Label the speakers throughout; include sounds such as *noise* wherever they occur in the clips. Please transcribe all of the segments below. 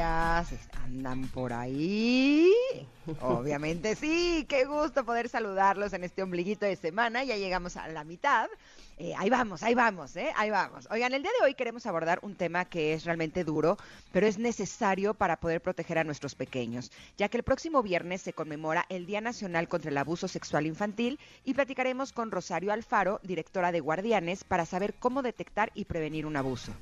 Speaker 1: ¿Andan por ahí? Obviamente sí. Qué gusto poder saludarlos en este ombliguito de semana. Ya llegamos a la mitad. Eh, ahí vamos, ahí vamos, ¿eh? Ahí vamos. Oigan, el día de hoy queremos abordar un tema que es realmente duro, pero es necesario para poder proteger a nuestros pequeños, ya que el próximo viernes se conmemora el Día Nacional contra el Abuso Sexual Infantil y platicaremos con Rosario Alfaro, directora de Guardianes, para saber cómo detectar y prevenir un abuso.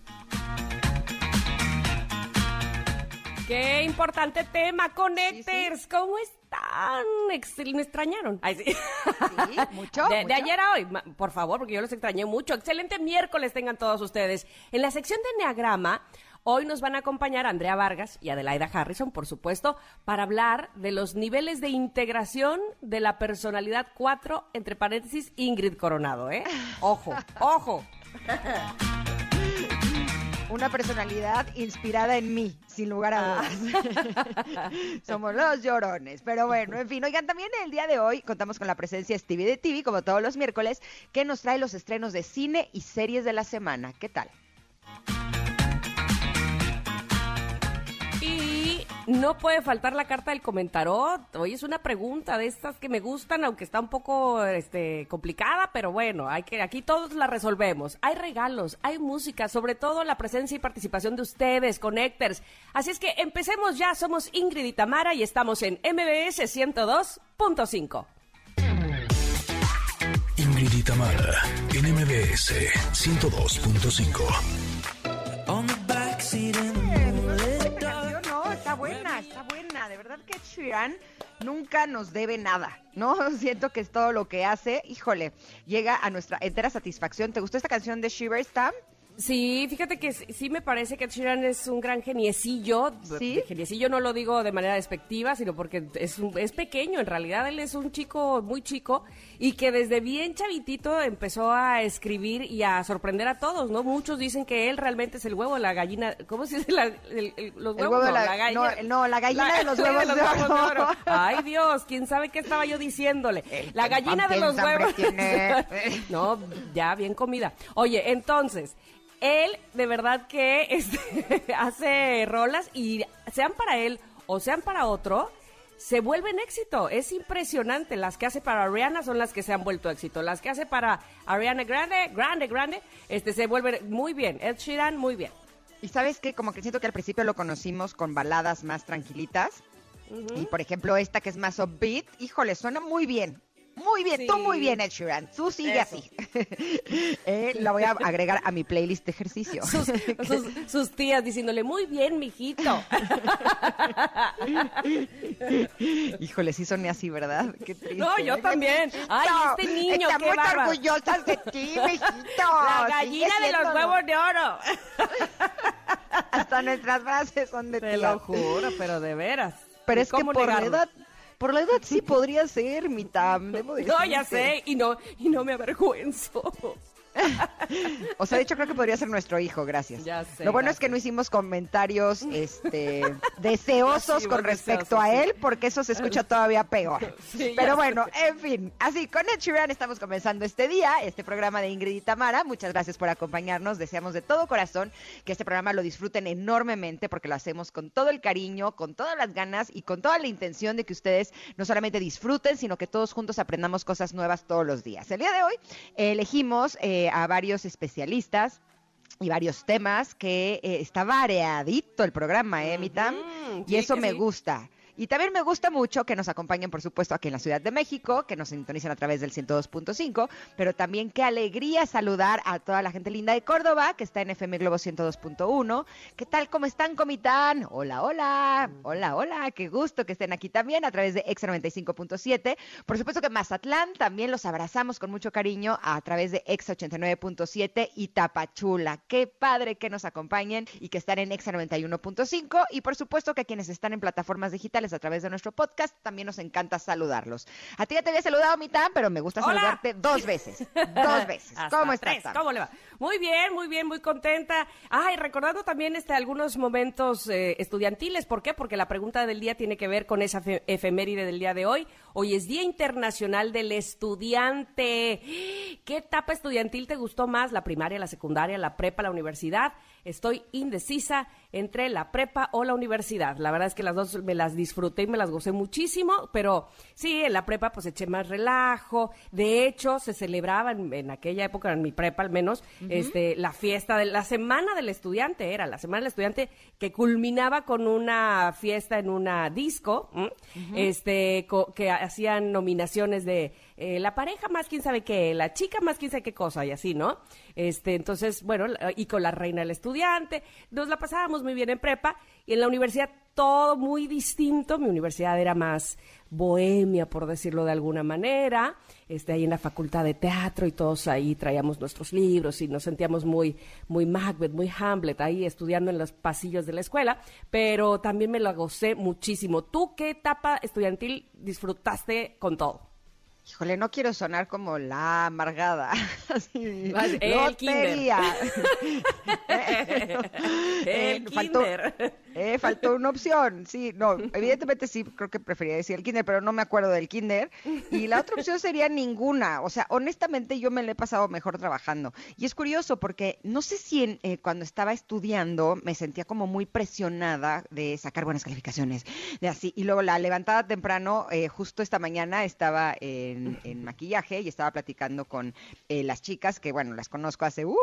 Speaker 2: Qué importante tema, Connectors. ¿Cómo están? me extrañaron.
Speaker 1: sí. *laughs* mucho.
Speaker 2: De, ayer a hoy, por favor, porque yo los extrañé mucho. Excelente miércoles tengan todos ustedes. En la sección de Enneagrama, hoy nos van a acompañar Andrea Vargas y Adelaida Harrison, por supuesto, para hablar de los niveles de integración de la personalidad 4, entre paréntesis, Ingrid Coronado, ¿eh? *laughs* Ojo, ojo. *laughs*
Speaker 1: Una personalidad inspirada en mí, sin lugar a ah. dudas. *laughs* Somos los llorones. Pero bueno, en fin, oigan, también el día de hoy contamos con la presencia de Stevie de TV, como todos los miércoles, que nos trae los estrenos de cine y series de la semana. ¿Qué tal?
Speaker 2: No puede faltar la carta del comentarot. Hoy es una pregunta de estas que me gustan, aunque está un poco este, complicada, pero bueno, hay que, aquí todos la resolvemos. Hay regalos, hay música, sobre todo la presencia y participación de ustedes, Connectors. Así es que empecemos ya. Somos Ingrid y Tamara y estamos en MBS 102.5.
Speaker 3: Ingrid y Tamara, en MBS 102.5.
Speaker 1: buena, está buena. De verdad que Sheeran nunca nos debe nada, ¿no? *laughs* Siento que es todo lo que hace. Híjole, llega a nuestra entera satisfacción. ¿Te gustó esta canción de Shiver Stam?
Speaker 2: Sí, fíjate que sí me parece que Sheeran es un gran geniecillo. ¿Sí? Geniecillo no lo digo de manera despectiva, sino porque es, es pequeño. En realidad él es un chico muy chico y que desde bien chavitito empezó a escribir y a sorprender a todos, ¿no? Muchos dicen que él realmente es el huevo de la gallina. ¿Cómo se dice? La, los huevos
Speaker 1: de la, gallina. No, la gallina de los huevos, de, oro.
Speaker 2: Ay, Dios, quién sabe qué estaba yo diciéndole. la gallina de los huevos. *laughs* no, ya bien comida. Oye, entonces él de verdad que *laughs* este, hace rolas y sean para él o sean para otro, se vuelven éxito. Es impresionante. Las que hace para Ariana son las que se han vuelto éxito. Las que hace para Ariana Grande, Grande, Grande, este se vuelven muy bien. Ed Sheeran, muy bien.
Speaker 1: Y sabes que como que siento que al principio lo conocimos con baladas más tranquilitas. Y por ejemplo, esta que es más upbeat, híjole, suena muy bien. Muy bien, tú muy bien, Ed Sheeran. Tú sigue así. *laughs* eh, la voy a agregar a mi playlist de ejercicio.
Speaker 2: Sus, *laughs* tías diciéndole, muy bien, mijito. *laughs*
Speaker 1: Híjole, sí soné así, ¿verdad?
Speaker 2: Qué triste. No, yo también. Ay, este niño,
Speaker 1: Está
Speaker 2: qué
Speaker 1: muy orgullosas de ti, mijito.
Speaker 2: La gallina de los huevos de oro.
Speaker 1: Hasta nuestras frases son de ti.
Speaker 2: Te lo juro, pero de veras.
Speaker 1: Pero es que por la edad por la edad sí podría ser mi tam.
Speaker 2: No, ya sé, y no, y no me avergüenzo. *laughs*
Speaker 1: o sea, de hecho creo que podría ser nuestro hijo, gracias. Lo bueno es que no hicimos comentarios este *laughs* deseosos con respecto a él, porque eso se escucha todavía peor. *laughs* Pero bueno, en fin, así con Ed Sheeran estamos comenzando este día, este programa de Ingrid y Tamara. Muchas gracias por acompañarnos. Deseamos de todo corazón que este programa lo disfruten enormemente porque lo hacemos con todo el cariño, con todas las ganas y con toda la intención de que ustedes no solamente disfruten, sino que todos juntos aprendamos cosas nuevas todos los días. El día de hoy elegimos eh, a varios especialistas y varios temas que eh, está variadito el programa, ¿eh, Mitam? y eso me gusta. Y también me gusta mucho que nos acompañen, por supuesto, aquí en la Ciudad de México, que nos sintonicen a través del 102.5, pero también qué alegría saludar a toda la gente linda de Córdoba, que está en FM Globo 102.1. ¿Qué tal? ¿Cómo están, Comitán? Hola, hola. Hola, hola. Qué gusto que estén aquí también a través de Exa 95.7. Por supuesto que Mazatlán también los abrazamos con mucho cariño a través de Exa 89.7 y Tapachula. Qué padre que nos acompañen y que están en Exa 91.5. Y por supuesto que quienes están en plataformas digitales sociales, a través de nuestro podcast. También nos encanta saludarlos. A ti ya te había saludado, Mitán, pero me gusta saludarte dos veces. Dos *laughs* veces. ¿Cómo estás?
Speaker 2: ¿Cómo le va? Muy bien, muy bien, muy contenta. Ay, recordando también este, algunos momentos eh, estudiantiles. ¿Por qué? Porque la pregunta del día tiene que ver con esa efeméride del día de hoy. Hoy es Día Internacional del Estudiante. ¿Qué etapa estudiantil te gustó más? ¿La primaria, la secundaria, la prepa, la universidad? Estoy indecisa entre la prepa o la universidad. La verdad es que las dos me las disfruté y me las gocé muchísimo, pero sí, en la prepa pues eché más relajo. De hecho, se celebraba en, aquella época, en mi prepa al menos, este, la fiesta de la semana del estudiante, era la semana del estudiante que culminaba con una fiesta en una disco, este, que hacían nominaciones de eh, la pareja más quién sabe qué, la chica más quién sabe qué cosa y así, ¿no? Este, entonces, bueno, y con la reina del estudiante, nos la pasábamos muy bien en prepa y en la universidad todo muy distinto. Mi universidad era más bohemia, por decirlo de alguna manera. Este, ahí en la facultad de teatro y todos ahí traíamos nuestros libros y nos sentíamos muy, muy Macbeth, muy Hamlet, ahí estudiando en los pasillos de la escuela, pero también me lo gocé muchísimo. ¿Tú qué etapa estudiantil disfrutaste con todo?
Speaker 1: Híjole, no quiero sonar como la amargada. *laughs*
Speaker 2: el lotería. *laughs* el kinder.
Speaker 1: Eh, faltó una opción, sí, no, evidentemente sí, creo que prefería decir el kinder, pero no me acuerdo del kinder. Y la otra opción sería ninguna. O sea, honestamente yo me lo he pasado mejor trabajando. Y es curioso porque no sé si eh, cuando estaba estudiando me sentía como muy presionada de sacar buenas calificaciones, de así. Y luego la levantada temprano, eh, justo esta mañana estaba en, maquillaje y estaba platicando con las chicas, que bueno, las conozco hace... Uh,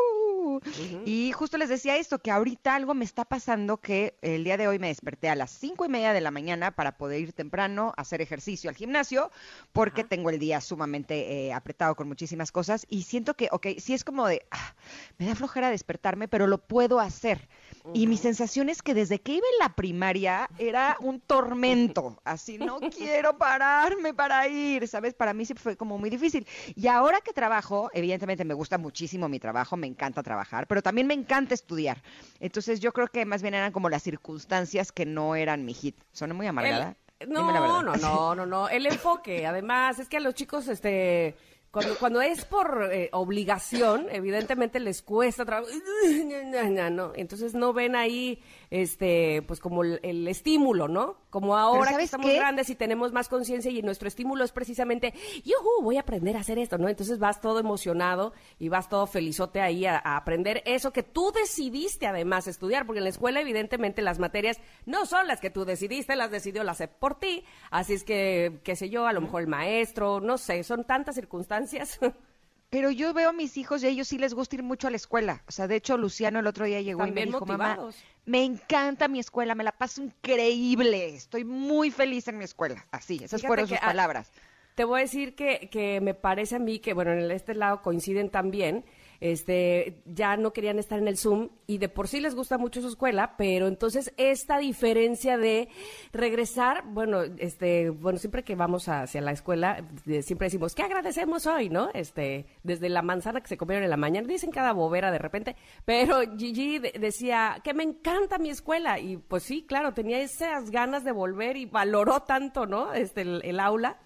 Speaker 1: y justo les decía esto, que ahorita algo me está pasando que el día de hoy me desperté a las cinco y media de la mañana para poder ir temprano a hacer ejercicio al gimnasio, porque tengo el día sumamente eh, apretado con muchísimas cosas y siento que, ok, sí es como de, ah, me da flojera despertarme, pero lo puedo hacer. Y mi sensación es que desde que iba en la primaria era un tormento, así no *laughs* quiero pararme para ir, ¿sabes? Para mí sí fue como muy difícil. Y ahora que trabajo, evidentemente me gusta muchísimo mi trabajo, me encanta trabajar, pero también me encanta estudiar. Entonces yo creo que más bien eran como las circunstancias que no eran mi hit. ¿Son muy amargada?
Speaker 2: no, no, no, no, no. El enfoque, además, es que a los chicos, este cuando, cuando es por eh, obligación, evidentemente les cuesta trabajo. *laughs* No, entonces no ven ahí, este, pues como el, estímulo, ¿no? Como ahora que estamos grandes y tenemos más conciencia y nuestro estímulo es precisamente, yo voy a aprender a hacer esto, ¿no? Entonces vas todo emocionado y vas todo felizote ahí a, aprender eso que tú decidiste además estudiar, porque en la escuela evidentemente las materias no son las que tú decidiste, las decidió la SEP por ti, así es que, qué sé yo, a lo mejor el maestro, no sé, son tantas circunstancias *laughs*
Speaker 1: Pero yo veo a mis hijos y a ellos sí les gusta ir mucho a la escuela. O sea, de hecho, Luciano el otro día llegó y me dijo, mamá, me encanta mi escuela, me la paso increíble, estoy muy feliz en mi escuela. Así, esas fueron sus palabras.
Speaker 2: Te voy a decir que, que me parece a mí que, bueno, en este lado coinciden también, este, ya no querían estar en el Zoom y de por sí les gusta mucho su escuela, pero entonces esta diferencia de regresar, bueno, este, bueno, siempre que vamos hacia la escuela, siempre decimos, ¿qué agradecemos hoy, no? Este, desde la manzana que se comieron en la mañana, dicen cada bobera de repente, pero Gigi decía que me encanta mi escuela y pues sí, claro, tenía esas ganas de volver y valoró tanto, ¿no? Este, el aula.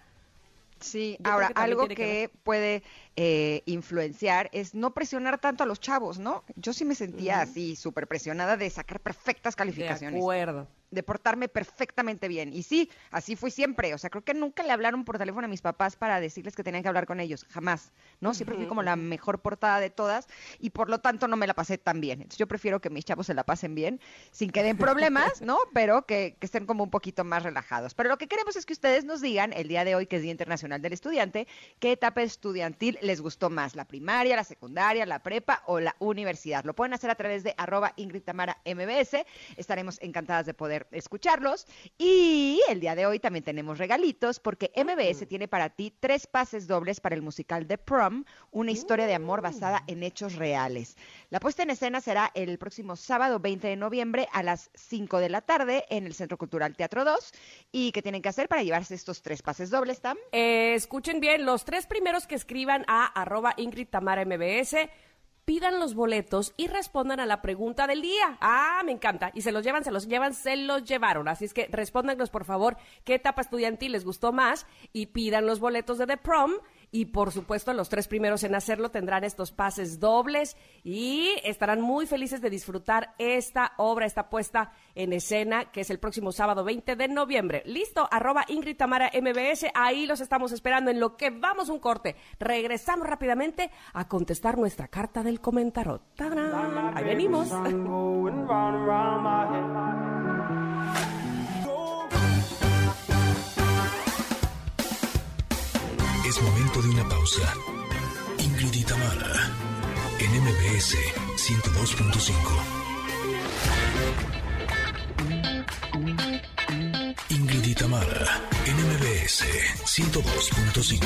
Speaker 1: Sí, ahora algo que, puede eh, influenciar es no presionar tanto a los chavos, ¿no? Yo sí me sentía así, súper presionada de sacar perfectas calificaciones.
Speaker 2: De acuerdo
Speaker 1: de portarme perfectamente bien. Y sí, así fui siempre. O sea, creo que nunca le hablaron por teléfono a mis papás para decirles que tenían que hablar con ellos. Jamás. ¿No? Siempre fui como la mejor portada de todas y por lo tanto no me la pasé tan bien. Entonces yo prefiero que mis chavos se la pasen bien, sin que den problemas, ¿no? *laughs* Pero que, que estén como un poquito más relajados. Pero lo que queremos es que ustedes nos digan, el día de hoy, que es Día Internacional del Estudiante, qué etapa estudiantil les gustó más, la primaria, la secundaria, la prepa o la universidad. Lo pueden hacer a través de arroba Ingrid Tamara MBS. Estaremos encantadas de poder escucharlos. Y el día de hoy también tenemos regalitos porque MBS tiene para ti tres pases dobles para el musical The Prom, una historia de amor basada en hechos reales. La puesta en escena será el próximo sábado 20 de noviembre a las 5 de la tarde en el Centro Cultural Teatro 2. ¿Y qué tienen que hacer para llevarse estos tres pases dobles, Tam?
Speaker 2: Eh, escuchen bien, los tres primeros que escriban a arroba Ingrid Tamara MBS pidan los boletos y respondan a la pregunta del día. Ah, me encanta. Y se los llevan, se los llevan, se los llevaron. Así es que respóndanos, por favor, qué etapa estudiantil les gustó más y pidan los boletos de The Prom y por supuesto los tres primeros en hacerlo tendrán estos pases dobles y estarán muy felices de disfrutar esta obra, esta puesta en escena que es el próximo sábado 20 de noviembre. Listo, arroba Ingrid Tamara MBS, ahí los estamos esperando en lo que vamos un corte. Regresamos rápidamente a contestar nuestra carta del comentario. Ahí venimos.
Speaker 3: Momento de una pausa. Ingrid y en MBS 102.5. Ingrid y en MBS 102.5.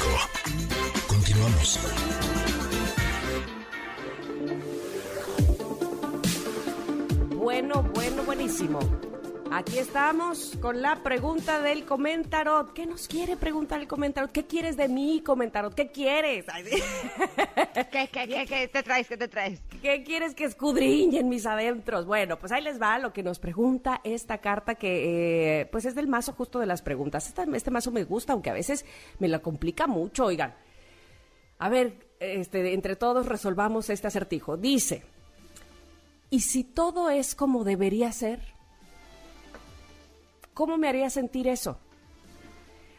Speaker 3: Continuamos.
Speaker 2: Bueno, bueno, buenísimo. Aquí estamos con la pregunta del comentarot. ¿Qué nos quiere preguntar el comentarot? ¿Qué quieres de mí, comentarot? ¿Qué quieres? *laughs*
Speaker 1: ¿Qué, qué, te traes? ¿Qué te traes?
Speaker 2: ¿Qué quieres que escudriñen mis adentros? Bueno, pues ahí les va lo que nos pregunta esta carta que eh, pues es del mazo justo de las preguntas. este mazo me gusta, aunque a veces me la complica mucho, oigan. A ver, este, entre todos resolvamos este acertijo. Dice, ¿y si todo es como debería ser? ¿Cómo me haría sentir eso?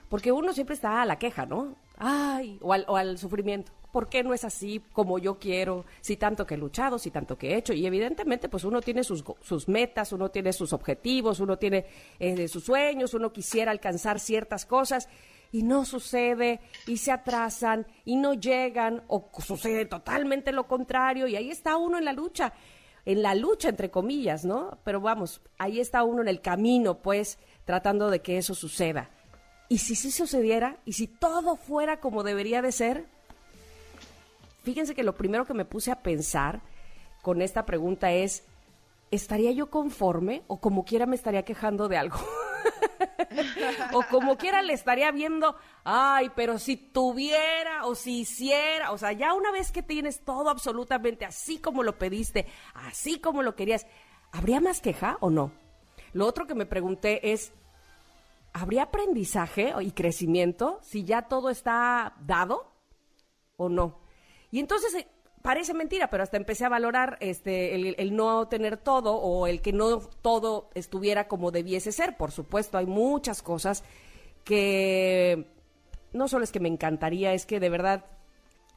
Speaker 2: Porque uno siempre está a la queja, ¿no? Ay, o al, sufrimiento. ¿Por qué no es así como yo quiero? Si tanto que he luchado, si tanto que he hecho. Y evidentemente, pues uno tiene sus, sus metas, uno tiene sus objetivos, uno tiene eh, sus sueños, uno quisiera alcanzar ciertas cosas y no sucede y se atrasan y no llegan o sucede totalmente lo contrario y ahí está uno en la lucha en la lucha, entre comillas, ¿no? Pero vamos, ahí está uno en el camino, pues, tratando de que eso suceda. Y si sí sucediera, y si todo fuera como debería de ser, fíjense que lo primero que me puse a pensar con esta pregunta es, ¿estaría yo conforme o como quiera me estaría quejando de algo? *laughs* o como quiera le estaría viendo, ay, pero si tuviera o si hiciera, o sea, ya una vez que tienes todo absolutamente así como lo pediste, así como lo querías, ¿habría más queja o no? Lo otro que me pregunté es, ¿habría aprendizaje y crecimiento si ya todo está dado o no? Y entonces parece mentira, pero hasta empecé a valorar este el, no tener todo o el que no todo estuviera como debiese ser. Por supuesto, hay muchas cosas que no solo es que me encantaría, es que de verdad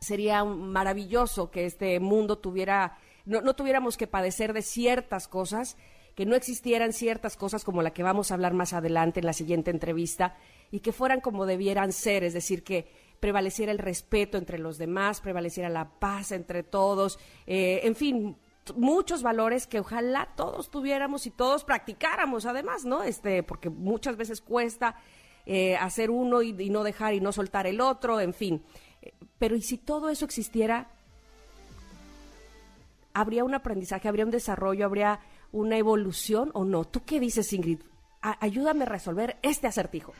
Speaker 2: sería maravilloso que este mundo tuviera, no, no tuviéramos que padecer de ciertas cosas, que no existieran ciertas cosas como la que vamos a hablar más adelante en la siguiente entrevista y que fueran como debieran ser, es decir, que prevaleciera el respeto entre los demás, prevaleciera la paz entre todos, eh, en fin, muchos valores que ojalá todos tuviéramos y todos practicáramos además, ¿no? Este, porque muchas veces cuesta eh, hacer uno y, y, no dejar y no soltar el otro, en fin. Pero ¿y si todo eso existiera? ¿Habría un aprendizaje, habría un desarrollo, habría una evolución o no? ¿Tú qué dices, Ingrid? ayúdame a resolver este acertijo.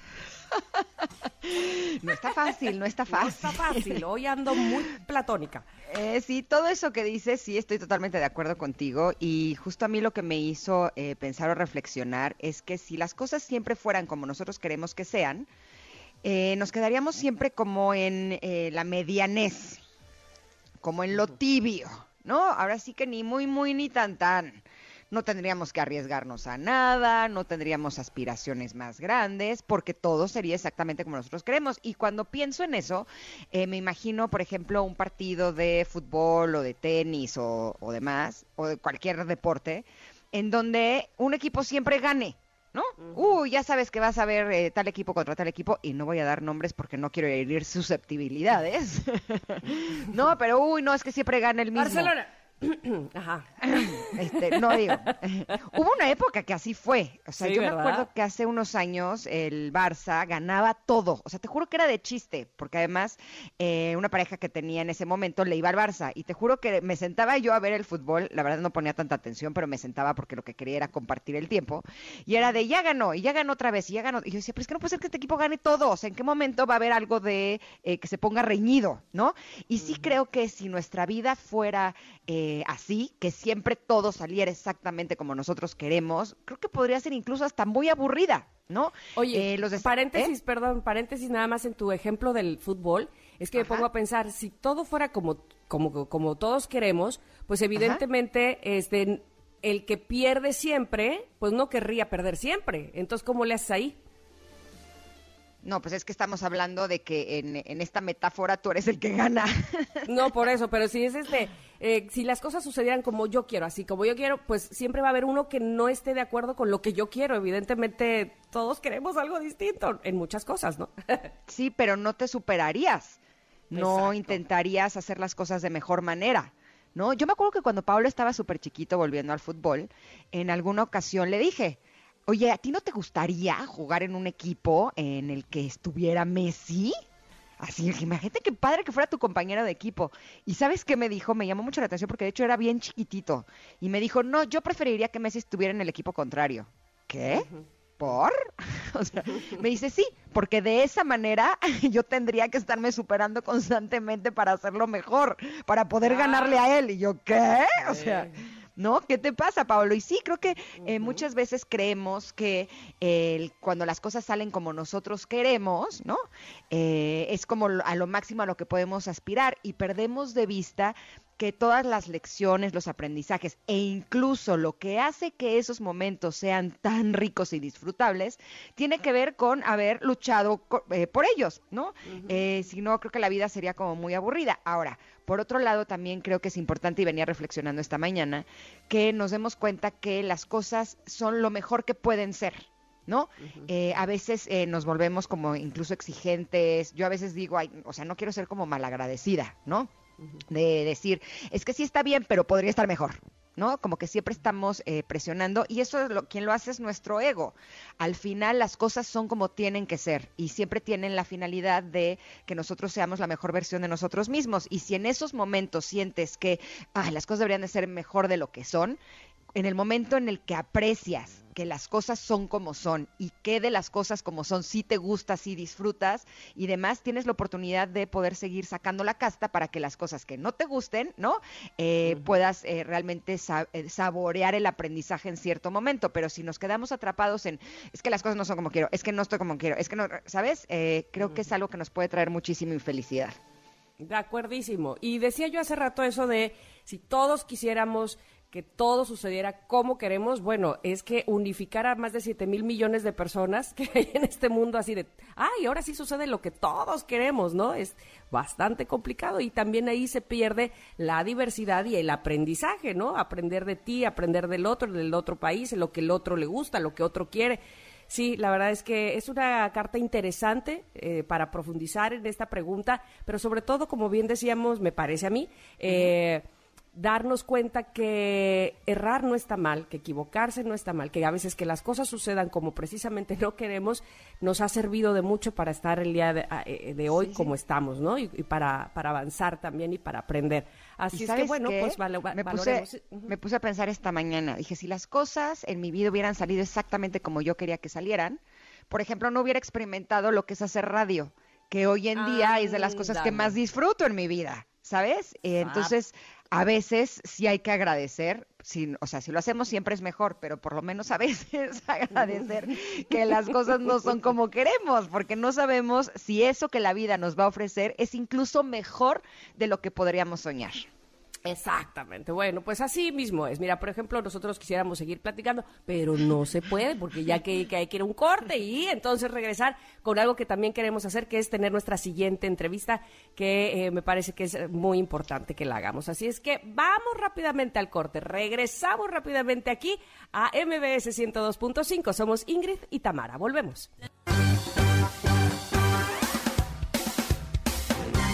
Speaker 2: *laughs*
Speaker 1: No está fácil, no está fácil. No
Speaker 2: está fácil, hoy ando muy platónica.
Speaker 1: Eh, sí, todo eso que dices, sí, estoy totalmente de acuerdo contigo. Y justo a mí lo que me hizo eh, pensar o reflexionar es que si las cosas siempre fueran como nosotros queremos que sean, eh, nos quedaríamos siempre como en la medianez, como en lo tibio, ¿no? Ahora sí que ni muy, muy, ni tan, tan no tendríamos que arriesgarnos a nada, no tendríamos aspiraciones más grandes, porque todo sería exactamente como nosotros queremos. Y cuando pienso en eso, eh, me imagino, por ejemplo, un partido de fútbol o de tenis o, demás, o de cualquier deporte, en donde un equipo siempre gane. ¿no? Uy, ya sabes que vas a ver eh, tal equipo contra tal equipo y no voy a dar nombres porque no quiero herir *laughs* susceptibilidades. *laughs* no, pero uy, no, es que siempre gana el mismo.
Speaker 2: Barcelona. *clears throat*
Speaker 1: Ajá. *clears throat* Este, no digo. *laughs* Hubo una época que así fue. O sea, yo me acuerdo que hace unos años el Barça ganaba todo. O sea, te juro que era de chiste, porque además eh, una pareja que tenía en ese momento le iba al Barça. Y te juro que me sentaba yo a ver el fútbol. La verdad no ponía tanta atención, pero me sentaba porque lo que quería era compartir el tiempo. Y era de ya ganó, y ya ganó otra vez, y ya ganó. Y yo decía, pero es que no puede ser que este equipo gane todo. O sea, ¿en qué momento va a haber algo de eh, que se ponga reñido, no? Y sí creo que si nuestra vida fuera eh, así, que siempre todo saliera exactamente como nosotros queremos, creo que podría ser incluso hasta muy aburrida, ¿no?
Speaker 2: Oye, eh, los paréntesis, ¿eh? perdón, paréntesis nada más en tu ejemplo del fútbol, es que me pongo a pensar, si todo fuera como, como, como todos queremos, pues evidentemente, este, el que pierde siempre, pues no querría perder siempre. Entonces, ¿cómo le haces ahí?
Speaker 1: No, pues es que estamos hablando de que en, esta metáfora tú eres el que gana. *laughs*
Speaker 2: No, por eso, pero si es este, eh, si las cosas sucedieran como yo quiero, así como yo quiero, pues siempre va a haber uno que no esté de acuerdo con lo que yo quiero. Evidentemente, todos queremos algo distinto en muchas cosas, ¿no? *laughs*
Speaker 1: Sí, pero no te superarías. No intentarías hacer las cosas de mejor manera. ¿No? Yo me acuerdo que cuando Pablo estaba súper chiquito volviendo al fútbol, en alguna ocasión le dije, Oye, ¿a ti no te gustaría jugar en un equipo en el que estuviera Messi? Así, imagínate qué padre que fuera tu compañero de equipo. Y sabes qué me dijo, me llamó mucho la atención porque de hecho era bien chiquitito. Y me dijo, no, yo preferiría que Messi estuviera en el equipo contrario. ¿Qué? ¿Por? *laughs* O sea, me dice, sí, porque de esa manera *laughs* yo tendría que estarme superando constantemente para hacerlo mejor, para poder ah. ganarle a él. Y yo, ¿qué? O sea... ¿no? ¿Qué te pasa, Pablo? Y sí, creo que eh, muchas veces creemos que cuando las cosas salen como nosotros queremos, ¿no? Eh, es como a lo máximo a lo que podemos aspirar y perdemos de vista que todas las lecciones, los aprendizajes e incluso lo que hace que esos momentos sean tan ricos y disfrutables, tiene que ver con haber luchado eh, por ellos, ¿no? si no, creo que la vida sería como muy aburrida. Ahora, por otro lado, también creo que es importante, y venía reflexionando esta mañana, que nos demos cuenta que las cosas son lo mejor que pueden ser. ¿no? Eh, a veces eh, nos volvemos como incluso exigentes. Yo a veces digo, ay, o sea, no quiero ser como malagradecida, ¿no? De decir, es que sí está bien, pero podría estar mejor, ¿no? Como que siempre estamos eh, presionando y eso es lo, quien lo hace es nuestro ego. Al final las cosas son como tienen que ser y siempre tienen la finalidad de que nosotros seamos la mejor versión de nosotros mismos y si en esos momentos sientes que las cosas deberían de ser mejor de lo que son, en el momento en el que aprecias que las cosas son como son y que de las cosas como son sí te gusta, sí disfrutas y demás, tienes la oportunidad de poder seguir sacando la casta para que las cosas que no te gusten, ¿no? Eh, puedas eh, realmente eh, saborear el aprendizaje en cierto momento. Pero si nos quedamos atrapados en, es que las cosas no son como quiero, es que no estoy como quiero, es que no, ¿sabes? creo que es algo que nos puede traer muchísima infelicidad.
Speaker 2: De acuerdísimo. Y decía yo hace rato eso de si todos quisiéramos que todo sucediera como queremos, bueno, es que unificar a más de 7 mil millones de personas que hay en este mundo así de, ay, ahora sí sucede lo que todos queremos, ¿no? Es bastante complicado y también ahí se pierde la diversidad y el aprendizaje, ¿no? Aprender de ti, aprender del otro, del otro país, lo que el otro le gusta, lo que otro quiere. Sí, la verdad es que es una carta interesante eh, para profundizar en esta pregunta, pero sobre todo, como bien decíamos, me parece a mí, eh, darnos cuenta que errar no está mal, que equivocarse no está mal, que a veces que las cosas sucedan como precisamente no queremos, nos ha servido de mucho para estar el día de, eh, hoy como estamos, ¿no? Y, para, para avanzar también y para aprender. Así es que bueno, pues vale,
Speaker 1: me, puse, me puse a pensar esta mañana, dije, si las cosas en mi vida hubieran salido exactamente como yo quería que salieran, por ejemplo, no hubiera experimentado lo que es hacer radio, que hoy en día es de las cosas que más disfruto en mi vida. ¿sabes? entonces, a veces sí hay que agradecer, o sea, si lo hacemos siempre es mejor, pero por lo menos a veces *laughs* agradecer que las cosas no son como queremos, porque no sabemos si eso que la vida nos va a ofrecer es incluso mejor de lo que podríamos soñar.
Speaker 2: Exactamente. Bueno, pues así mismo es. Mira, por ejemplo, nosotros quisiéramos seguir platicando, pero no se puede porque ya que, hay que ir a un corte y entonces regresar con algo que también queremos hacer, que es tener nuestra siguiente entrevista, que eh, me parece que es muy importante que la hagamos. Así es que vamos rápidamente al corte. Regresamos rápidamente aquí a MBS 102.5. Somos Ingrid y Tamara. Volvemos.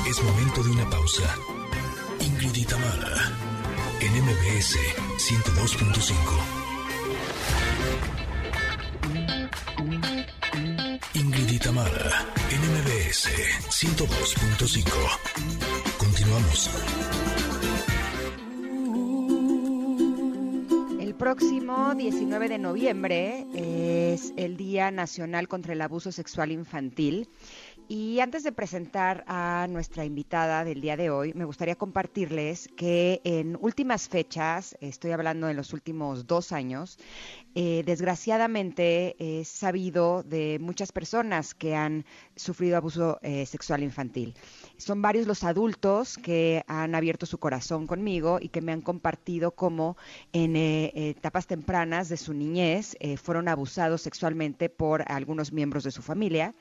Speaker 3: Es momento de una pausa. Ingrid y Tamara, en en MBS 102.5. Ingrid y Tamara en MBS 102.5. Continuamos.
Speaker 1: El próximo 19 de noviembre es el Día Nacional contra el Abuso Sexual Infantil y antes de presentar a nuestra invitada del día de hoy, me gustaría compartirles que en últimas fechas, estoy hablando de los últimos dos años, eh, desgraciadamente he sabido de muchas personas que han sufrido abuso eh, sexual infantil. Son varios los adultos que han abierto su corazón conmigo y que me han compartido cómo en eh, etapas tempranas de su niñez fueron abusados sexualmente por algunos miembros de su familia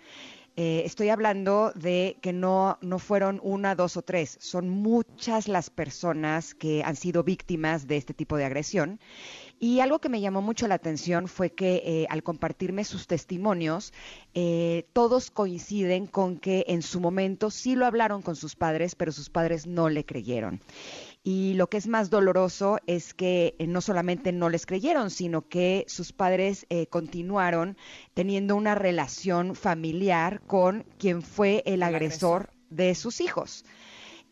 Speaker 1: eh, estoy hablando de que no, no fueron una, dos o tres, son muchas las personas que han sido víctimas de este tipo de agresión. Y algo que me llamó mucho la atención fue que eh, al compartirme sus testimonios, eh, todos coinciden con que en su momento sí lo hablaron con sus padres, pero sus padres no le creyeron. Y lo que es más doloroso es que eh, no solamente no les creyeron, sino que sus padres eh, continuaron teniendo una relación familiar con quien fue el, agresor, de sus hijos.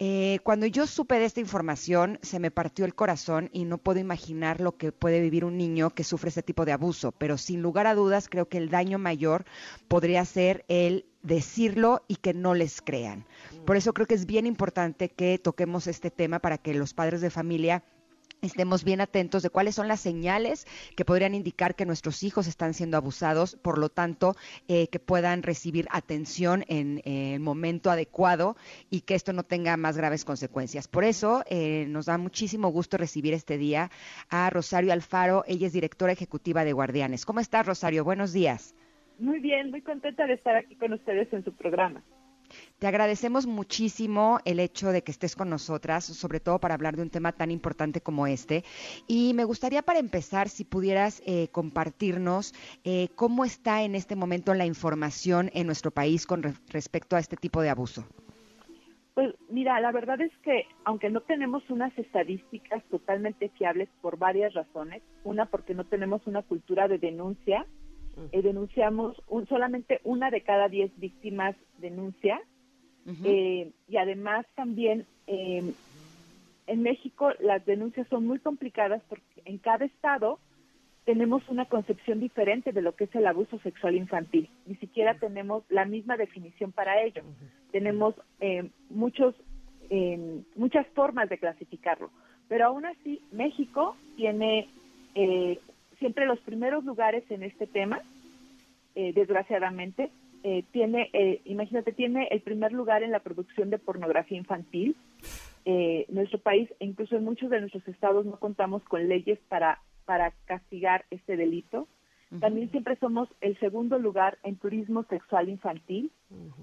Speaker 1: Eh, cuando yo supe de esta información, se me partió el corazón y no puedo imaginar lo que puede vivir un niño que sufre este tipo de abuso, pero sin lugar a dudas creo que el daño mayor podría ser el decirlo y que no les crean. Por eso creo que es bien importante que toquemos este tema para que los padres de familia estemos bien atentos de cuáles son las señales que podrían indicar que nuestros hijos están siendo abusados, por lo tanto, eh, que puedan recibir atención en el momento adecuado y que esto no tenga más graves consecuencias. Por eso, eh, nos da muchísimo gusto recibir este día a Rosario Alfaro, ella es directora ejecutiva de Guardianes. ¿Cómo estás, Rosario? Buenos días.
Speaker 4: Muy bien, muy contenta de estar aquí con ustedes en su programa.
Speaker 1: Te agradecemos muchísimo el hecho de que estés con nosotras, sobre todo para hablar de un tema tan importante como este. Y me gustaría para empezar, si pudieras eh, compartirnos eh, cómo está en este momento la información en nuestro país con respecto a este tipo de abuso.
Speaker 4: Pues mira, la verdad es que aunque no tenemos unas estadísticas totalmente fiables por varias razones, una porque no tenemos una cultura de denuncia, eh, denunciamos un, solamente una de cada diez víctimas denuncia eh, y además también em, en México las denuncias son muy complicadas porque en cada estado tenemos una concepción diferente de lo que es el abuso sexual infantil. Ni siquiera tenemos la misma definición para ello. Tenemos em, muchos, em, muchas formas de clasificarlo. Pero aún así, México tiene eh, siempre los primeros lugares en este tema, eh, desgraciadamente. Eh, tiene, eh, imagínate, tiene el primer lugar en la producción de pornografía infantil. nuestro país, incluso en muchos de nuestros estados, no contamos con leyes para, para castigar este delito. También siempre somos el segundo lugar en turismo sexual infantil.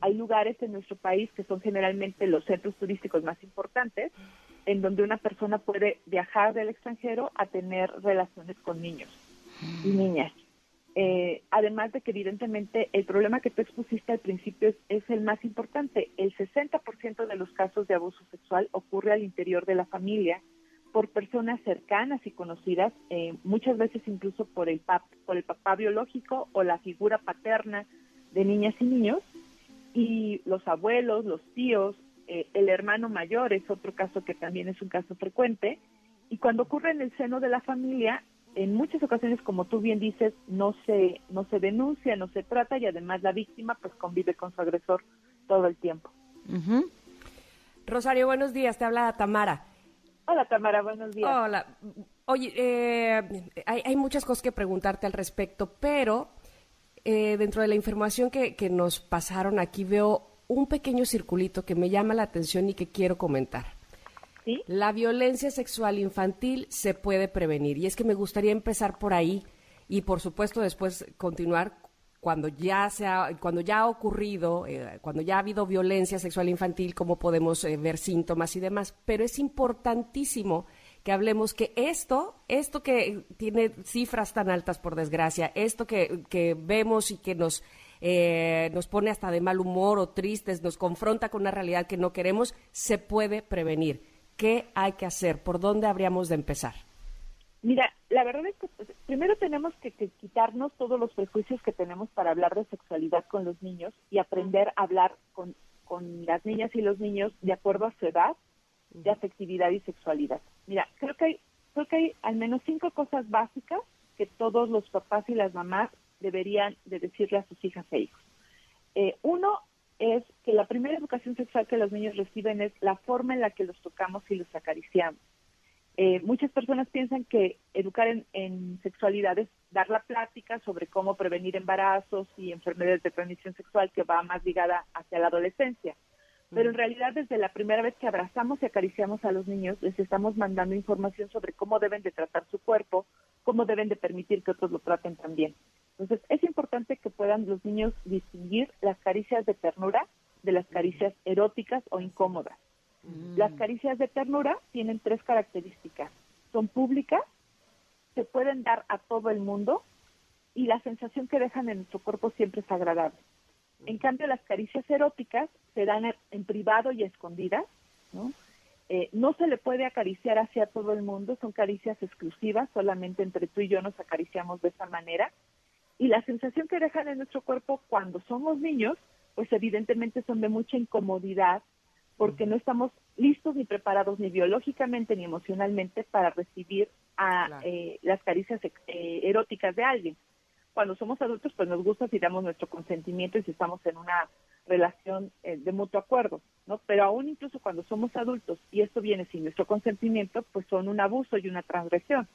Speaker 4: Hay lugares en nuestro país que son generalmente los centros turísticos más importantes, en donde una persona puede viajar del extranjero a tener relaciones con niños y niñas. Eh, además de que evidentemente el problema que tú expusiste al principio es, el más importante. El 60% de los casos de abuso sexual ocurre al interior de la familia por personas cercanas y conocidas, eh, muchas veces incluso por el, pap, por el papá biológico o la figura paterna de niñas y niños, y los abuelos, los tíos, eh, el hermano mayor es otro caso que también es un caso frecuente, y cuando ocurre en el seno de la familia, en muchas ocasiones, como tú bien dices, no se, no se denuncia, no se trata y además la víctima pues convive con su agresor todo el tiempo.
Speaker 2: Rosario, buenos días, te habla Tamara.
Speaker 4: Hola Tamara, buenos días.
Speaker 2: Hola. Oye, eh, hay, muchas cosas que preguntarte al respecto, pero eh, dentro de la información que, que nos pasaron aquí veo un pequeño circulito que me llama la atención y que quiero comentar. La violencia sexual infantil se puede prevenir. Y es que me gustaría empezar por ahí y, por supuesto, después continuar cuando ya, se ha, cuando ya ha ocurrido, eh, cuando ya ha habido violencia sexual infantil, cómo podemos eh, ver síntomas y demás. Pero es importantísimo que hablemos que esto, esto que tiene cifras tan altas por desgracia, esto que, que vemos y que nos, eh, nos pone hasta de mal humor o tristes, nos confronta con una realidad que no queremos, se puede prevenir ¿qué hay que hacer? ¿Por dónde habríamos de empezar?
Speaker 4: Mira, la verdad es que pues, primero tenemos que, quitarnos todos los prejuicios que tenemos para hablar de sexualidad con los niños y aprender a hablar con, con las niñas y los niños de acuerdo a su edad de afectividad y sexualidad. Mira, creo que hay, creo que hay al menos cinco cosas básicas que todos los papás y las mamás deberían de decirle a sus hijas e hijos. Eh, uno es que la primera educación sexual que los niños reciben es la forma en la que los tocamos y los acariciamos. Eh, muchas personas piensan que educar en, en, sexualidad es dar la plática sobre cómo prevenir embarazos y enfermedades de transmisión sexual que va más ligada hacia la adolescencia. Pero en realidad desde la primera vez que abrazamos y acariciamos a los niños, les estamos mandando información sobre cómo deben de tratar su cuerpo, cómo deben de permitir que otros lo traten también. Entonces es importante que puedan los niños distinguir las caricias de ternura de las caricias eróticas o incómodas. Mm. Las caricias de ternura tienen tres características. Son públicas, se pueden dar a todo el mundo y la sensación que dejan en nuestro cuerpo siempre es agradable. En cambio, las caricias eróticas se dan en privado y escondidas, ¿no? Eh, no se le puede acariciar hacia todo el mundo, son caricias exclusivas, solamente entre tú y yo nos acariciamos de esa manera. Y la sensación que dejan en nuestro cuerpo cuando somos niños, pues evidentemente son de mucha incomodidad, porque no estamos listos ni preparados ni biológicamente ni emocionalmente para recibir a eh, las caricias eh, eróticas de alguien cuando somos adultos, pues nos gusta si damos nuestro consentimiento y si estamos en una relación eh, de mutuo acuerdo, ¿no? Pero aún incluso cuando somos adultos y esto viene sin nuestro consentimiento, pues son un abuso y una transgresión.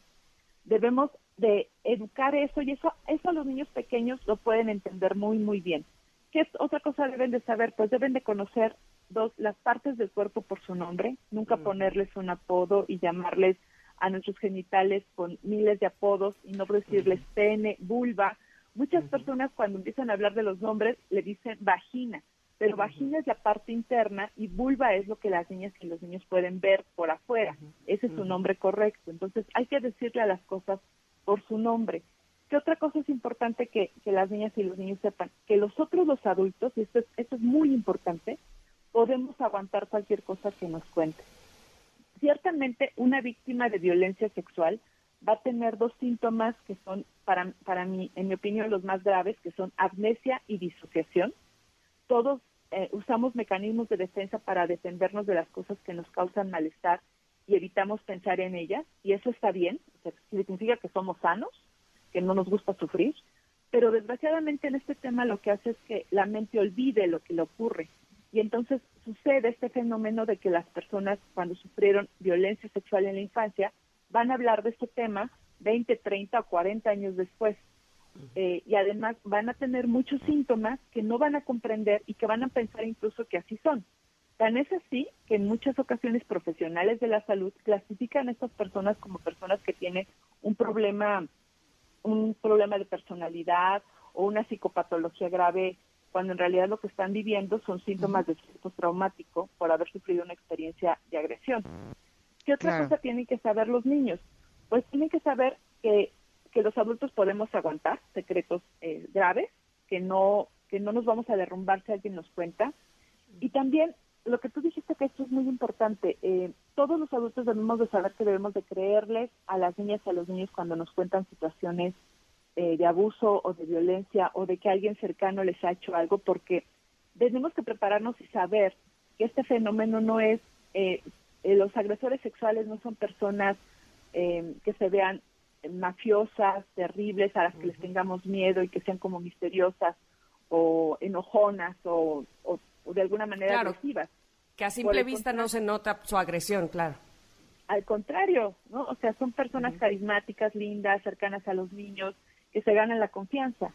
Speaker 4: Debemos de educar eso y eso, eso los niños pequeños lo pueden entender muy, muy bien. ¿Qué es otra cosa deben de saber? Pues deben de conocer dos, las partes del cuerpo por su nombre, nunca ponerles un apodo y llamarles a nuestros genitales con miles de apodos y no decirles pene, vulva. Muchas personas cuando empiezan a hablar de los nombres le dicen vagina, pero vagina es la parte interna y vulva es lo que las niñas y los niños pueden ver por afuera. Ese es su nombre correcto. Entonces hay que decirle a las cosas por su nombre. ¿Qué otra cosa es importante que, que las niñas y los niños sepan? Que los otros, los adultos, y esto es, esto es muy importante, podemos aguantar cualquier cosa que nos cuente ciertamente una víctima de violencia sexual va a tener dos síntomas que son, para, para mí, en mi opinión, los más graves, que son amnesia y disociación. Todos eh, usamos mecanismos de defensa para defendernos de las cosas que nos causan malestar y evitamos pensar en ellas, y eso está bien, significa que somos sanos, que no nos gusta sufrir, pero desgraciadamente en este tema lo que hace es que la mente olvide lo que le ocurre y entonces sucede este fenómeno de que las personas cuando sufrieron violencia sexual en la infancia van a hablar de este tema 20, 30 o 40 años después. Eh, y además van a tener muchos síntomas que no van a comprender y que van a pensar incluso que así son. Tan es así que en muchas ocasiones profesionales de la salud clasifican a estas personas como personas que tienen un problema, un problema de personalidad o una psicopatología grave cuando en realidad lo que están viviendo son síntomas de estrés traumático por haber sufrido una experiencia de agresión. ¿Qué otra cosa tienen que saber los niños? Pues tienen que saber que, que los adultos podemos aguantar secretos eh, graves, que no, que no nos vamos a derrumbar si alguien nos cuenta. Y también lo que tú dijiste que esto es muy importante, eh, todos los adultos debemos de saber que debemos de creerles a las niñas y a los niños cuando nos cuentan situaciones eh, de abuso o de violencia o de que alguien cercano les ha hecho algo, porque tenemos que prepararnos y saber que este fenómeno no es, eh, eh, los agresores sexuales no son personas que se vean mafiosas, terribles, a las que les tengamos miedo y que sean como misteriosas o enojonas o, de alguna manera agresivas.
Speaker 2: Que a simple vista no se nota su agresión, claro.
Speaker 4: Al contrario, ¿no? O sea, son personas carismáticas, lindas, cercanas a los niños, que se ganen la confianza.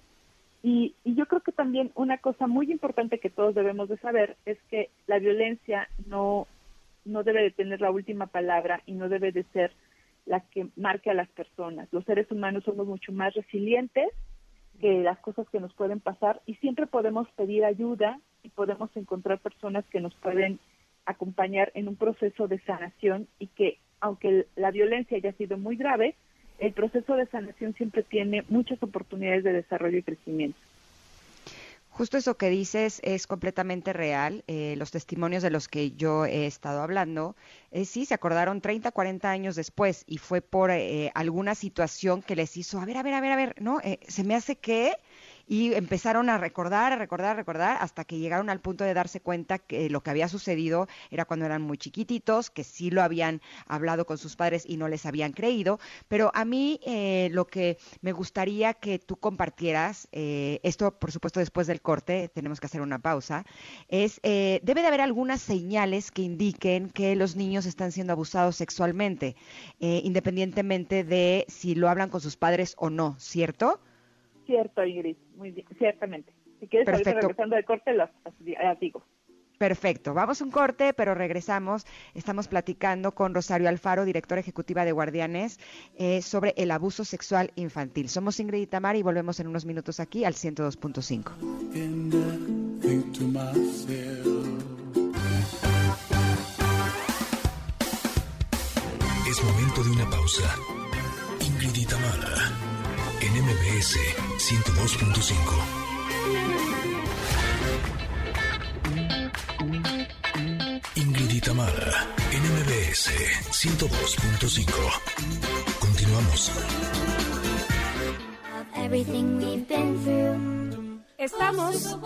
Speaker 4: Y, y, yo creo que también una cosa muy importante que todos debemos de saber es que la violencia no, no debe de tener la última palabra y no debe de ser la que marque a las personas. Los seres humanos somos mucho más resilientes que las cosas que nos pueden pasar y siempre podemos pedir ayuda y podemos encontrar personas que nos pueden acompañar en un proceso de sanación y que aunque la violencia haya sido muy grave, el proceso de sanación siempre tiene muchas oportunidades de desarrollo y crecimiento.
Speaker 1: Justo eso que dices es completamente real. Eh, los testimonios de los que yo he estado hablando, eh, sí, se acordaron 30, 40 años después y fue por eh, alguna situación que les hizo, a ver, a ver, a ver, a ver, ¿no? se me hace que y empezaron a recordar, a recordar, a recordar, hasta que llegaron al punto de darse cuenta que lo que había sucedido era cuando eran muy chiquititos, que sí lo habían hablado con sus padres y no les habían creído. Pero a mí eh, lo que me gustaría que tú compartieras, eh, esto por supuesto después del corte, tenemos que hacer una pausa, es, eh, debe de haber algunas señales que indiquen que los niños están siendo abusados sexualmente, independientemente de si lo hablan con sus padres o no, ¿cierto?
Speaker 4: Cierto, Ingrid, muy bien, ciertamente. Si quieres, Perfecto. regresando del corte, lo digo.
Speaker 1: Perfecto. Vamos un corte, pero regresamos. Estamos platicando con Rosario Alfaro, directora ejecutiva de Guardianes, eh, sobre el abuso sexual infantil. Somos Ingrid y Tamar y volvemos en unos minutos aquí al 102.5.
Speaker 3: Es momento de una pausa. Ingrid y Tamara MBS 102.5. Ingrid y Tamara, en MBS 102.5. Continuamos.
Speaker 2: Estamos,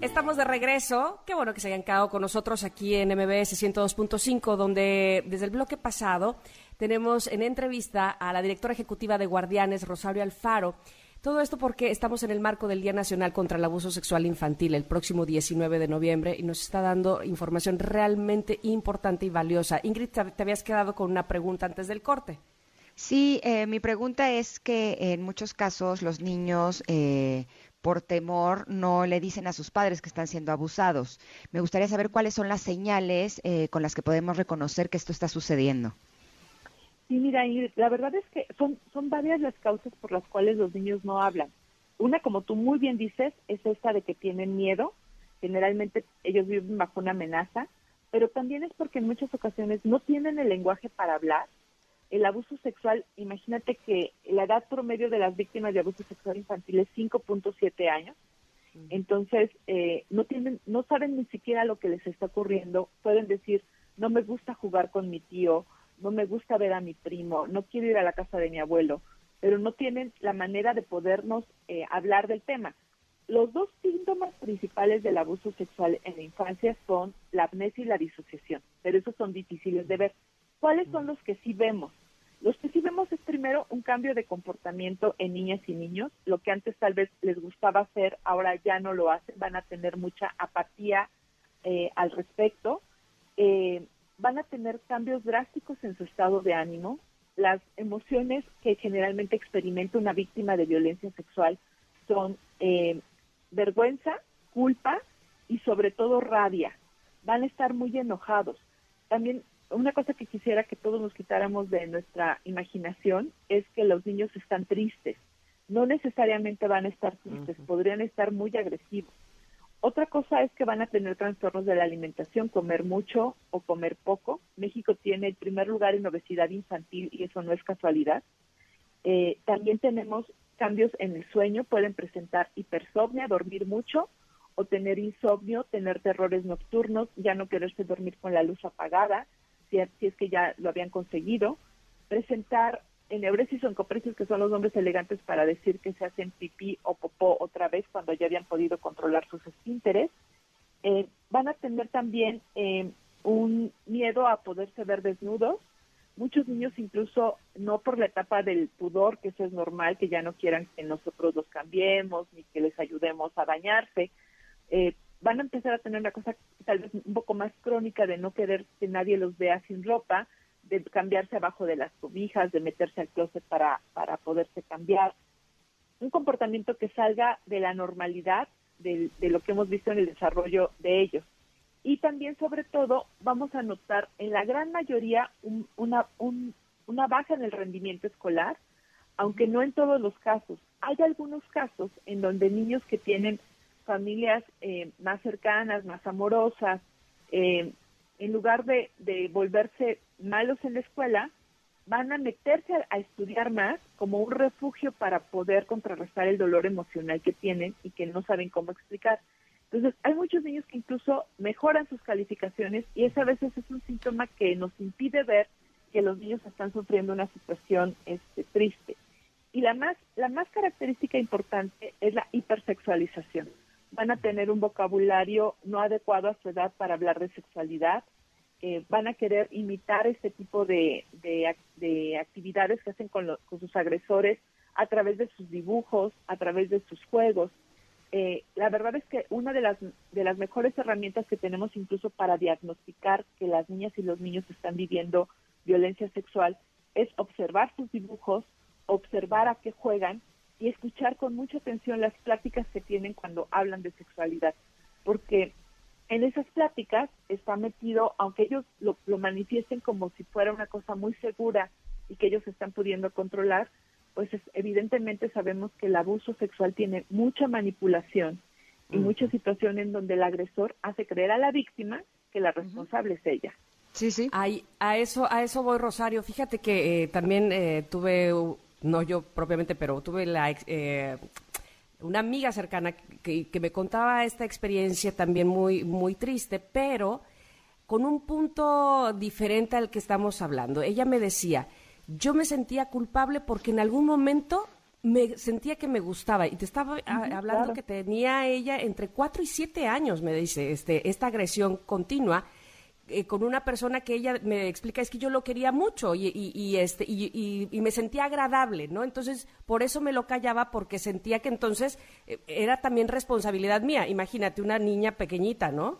Speaker 2: estamos de regreso. Qué bueno que se hayan quedado con nosotros aquí en MBS 102.5, donde desde el bloque pasado tenemos en entrevista a la directora ejecutiva de Guardianes, Rosario Alfaro. Todo esto porque estamos en el marco del Día Nacional contra el Abuso Sexual Infantil el próximo 19 de noviembre y nos está dando información realmente importante y valiosa. Ingrid, te habías quedado con una pregunta antes del corte.
Speaker 1: Sí, eh, mi pregunta es que en muchos casos los niños eh, por temor no le dicen a sus padres que están siendo abusados. Me gustaría saber cuáles son las señales eh, con las que podemos reconocer que esto está sucediendo.
Speaker 4: Sí, mira, la verdad es que son, son varias las causas por las cuales los niños no hablan. Una, como tú muy bien dices, es esta de que tienen miedo. Generalmente ellos viven bajo una amenaza, pero también es porque en muchas ocasiones no tienen el lenguaje para hablar. El abuso sexual, imagínate que la edad promedio de las víctimas de abuso sexual infantil es 5.7 años. Entonces, eh, no tienen, no saben ni siquiera lo que les está ocurriendo. Pueden decir, no me gusta jugar con mi tío, no me gusta ver a mi primo, no quiero ir a la casa de mi abuelo, pero no tienen la manera de podernos eh, hablar del tema. Los dos síntomas principales del abuso sexual en la infancia son la amnesia y la disociación, pero esos son difíciles de ver. ¿Cuáles son los que sí vemos? Los que sí vemos es primero un cambio de comportamiento en niñas y niños. Lo que antes tal vez les gustaba hacer, ahora ya no lo hacen, van a tener mucha apatía eh, al respecto. Eh, van a tener cambios drásticos en su estado de ánimo. Las emociones que generalmente experimenta una víctima de violencia sexual son eh, vergüenza, culpa y sobre todo rabia. Van a estar muy enojados. También una cosa que quisiera que todos nos quitáramos de nuestra imaginación es que los niños están tristes. No necesariamente van a estar tristes, podrían estar muy agresivos. Otra cosa es que van a tener trastornos de la alimentación, comer mucho o comer poco. México tiene el primer lugar en obesidad infantil y eso no es casualidad. Eh, también tenemos cambios en el sueño, pueden presentar hipersomnia, dormir mucho o tener insomnio, tener terrores nocturnos, ya no quererse dormir con la luz apagada, si, es que ya lo habían conseguido, presentar enebresis o encopresis, que son los nombres elegantes para decir que se hacen pipí o popó otra vez cuando ya habían podido controlar sus esfínteres. Eh, van a tener también eh, un miedo a poderse ver desnudos. Muchos niños incluso no por la etapa del pudor, que eso es normal, que ya no quieran que nosotros los cambiemos ni que les ayudemos a bañarse, eh, van a empezar a tener una cosa tal vez un poco más crónica de no querer que nadie los vea sin ropa, de cambiarse abajo de las cobijas, de meterse al closet para, para poderse cambiar. Un comportamiento que salga de la normalidad de, lo que hemos visto en el desarrollo de ellos. Y también, sobre todo, vamos a notar en la gran mayoría una, una baja en el rendimiento escolar, aunque no en todos los casos. Hay algunos casos en donde niños que tienen familias eh, más cercanas, más amorosas, eh, en lugar de, volverse malos en la escuela, van a meterse a, estudiar más como un refugio para poder contrarrestar el dolor emocional que tienen y que no saben cómo explicar. Entonces, hay muchos niños que incluso mejoran sus calificaciones y esa a veces es un síntoma que nos impide ver que los niños están sufriendo una situación este, triste. Y la más, la más característica importante es la hipersexualización. Van a tener un vocabulario no adecuado a su edad para hablar de sexualidad, eh, van a querer imitar este tipo de, de, actividades que hacen con, con, sus agresores a través de sus dibujos, a través de sus juegos. Eh, la verdad es que una de las, de las mejores herramientas que tenemos incluso para diagnosticar que las niñas y los niños están viviendo violencia sexual es observar sus dibujos, observar a qué juegan y escuchar con mucha atención las pláticas que tienen cuando hablan de sexualidad, porque en esas pláticas está metido, aunque ellos lo, manifiesten como si fuera una cosa muy segura y que ellos están pudiendo controlar, pues evidentemente sabemos que el abuso sexual tiene mucha manipulación y muchas situaciones en donde el agresor hace creer a la víctima que la responsable es ella.
Speaker 2: Sí, sí. a eso, a eso voy, Rosario. Fíjate que eh, también eh, tuve, no yo propiamente, pero tuve la eh, una amiga cercana que, me contaba esta experiencia también muy, muy triste, pero con un punto diferente al que estamos hablando. Ella me decía, yo me sentía culpable porque en algún momento me sentía que me gustaba y te estaba hablando que tenía ella entre cuatro y siete años, me dice, este, esta agresión continua eh, con una persona que ella me explica es que yo lo quería mucho y, y, este y, y, me sentía agradable, ¿no? Entonces por eso me lo callaba porque sentía que entonces eh, era también responsabilidad mía. Imagínate una niña pequeñita, ¿no?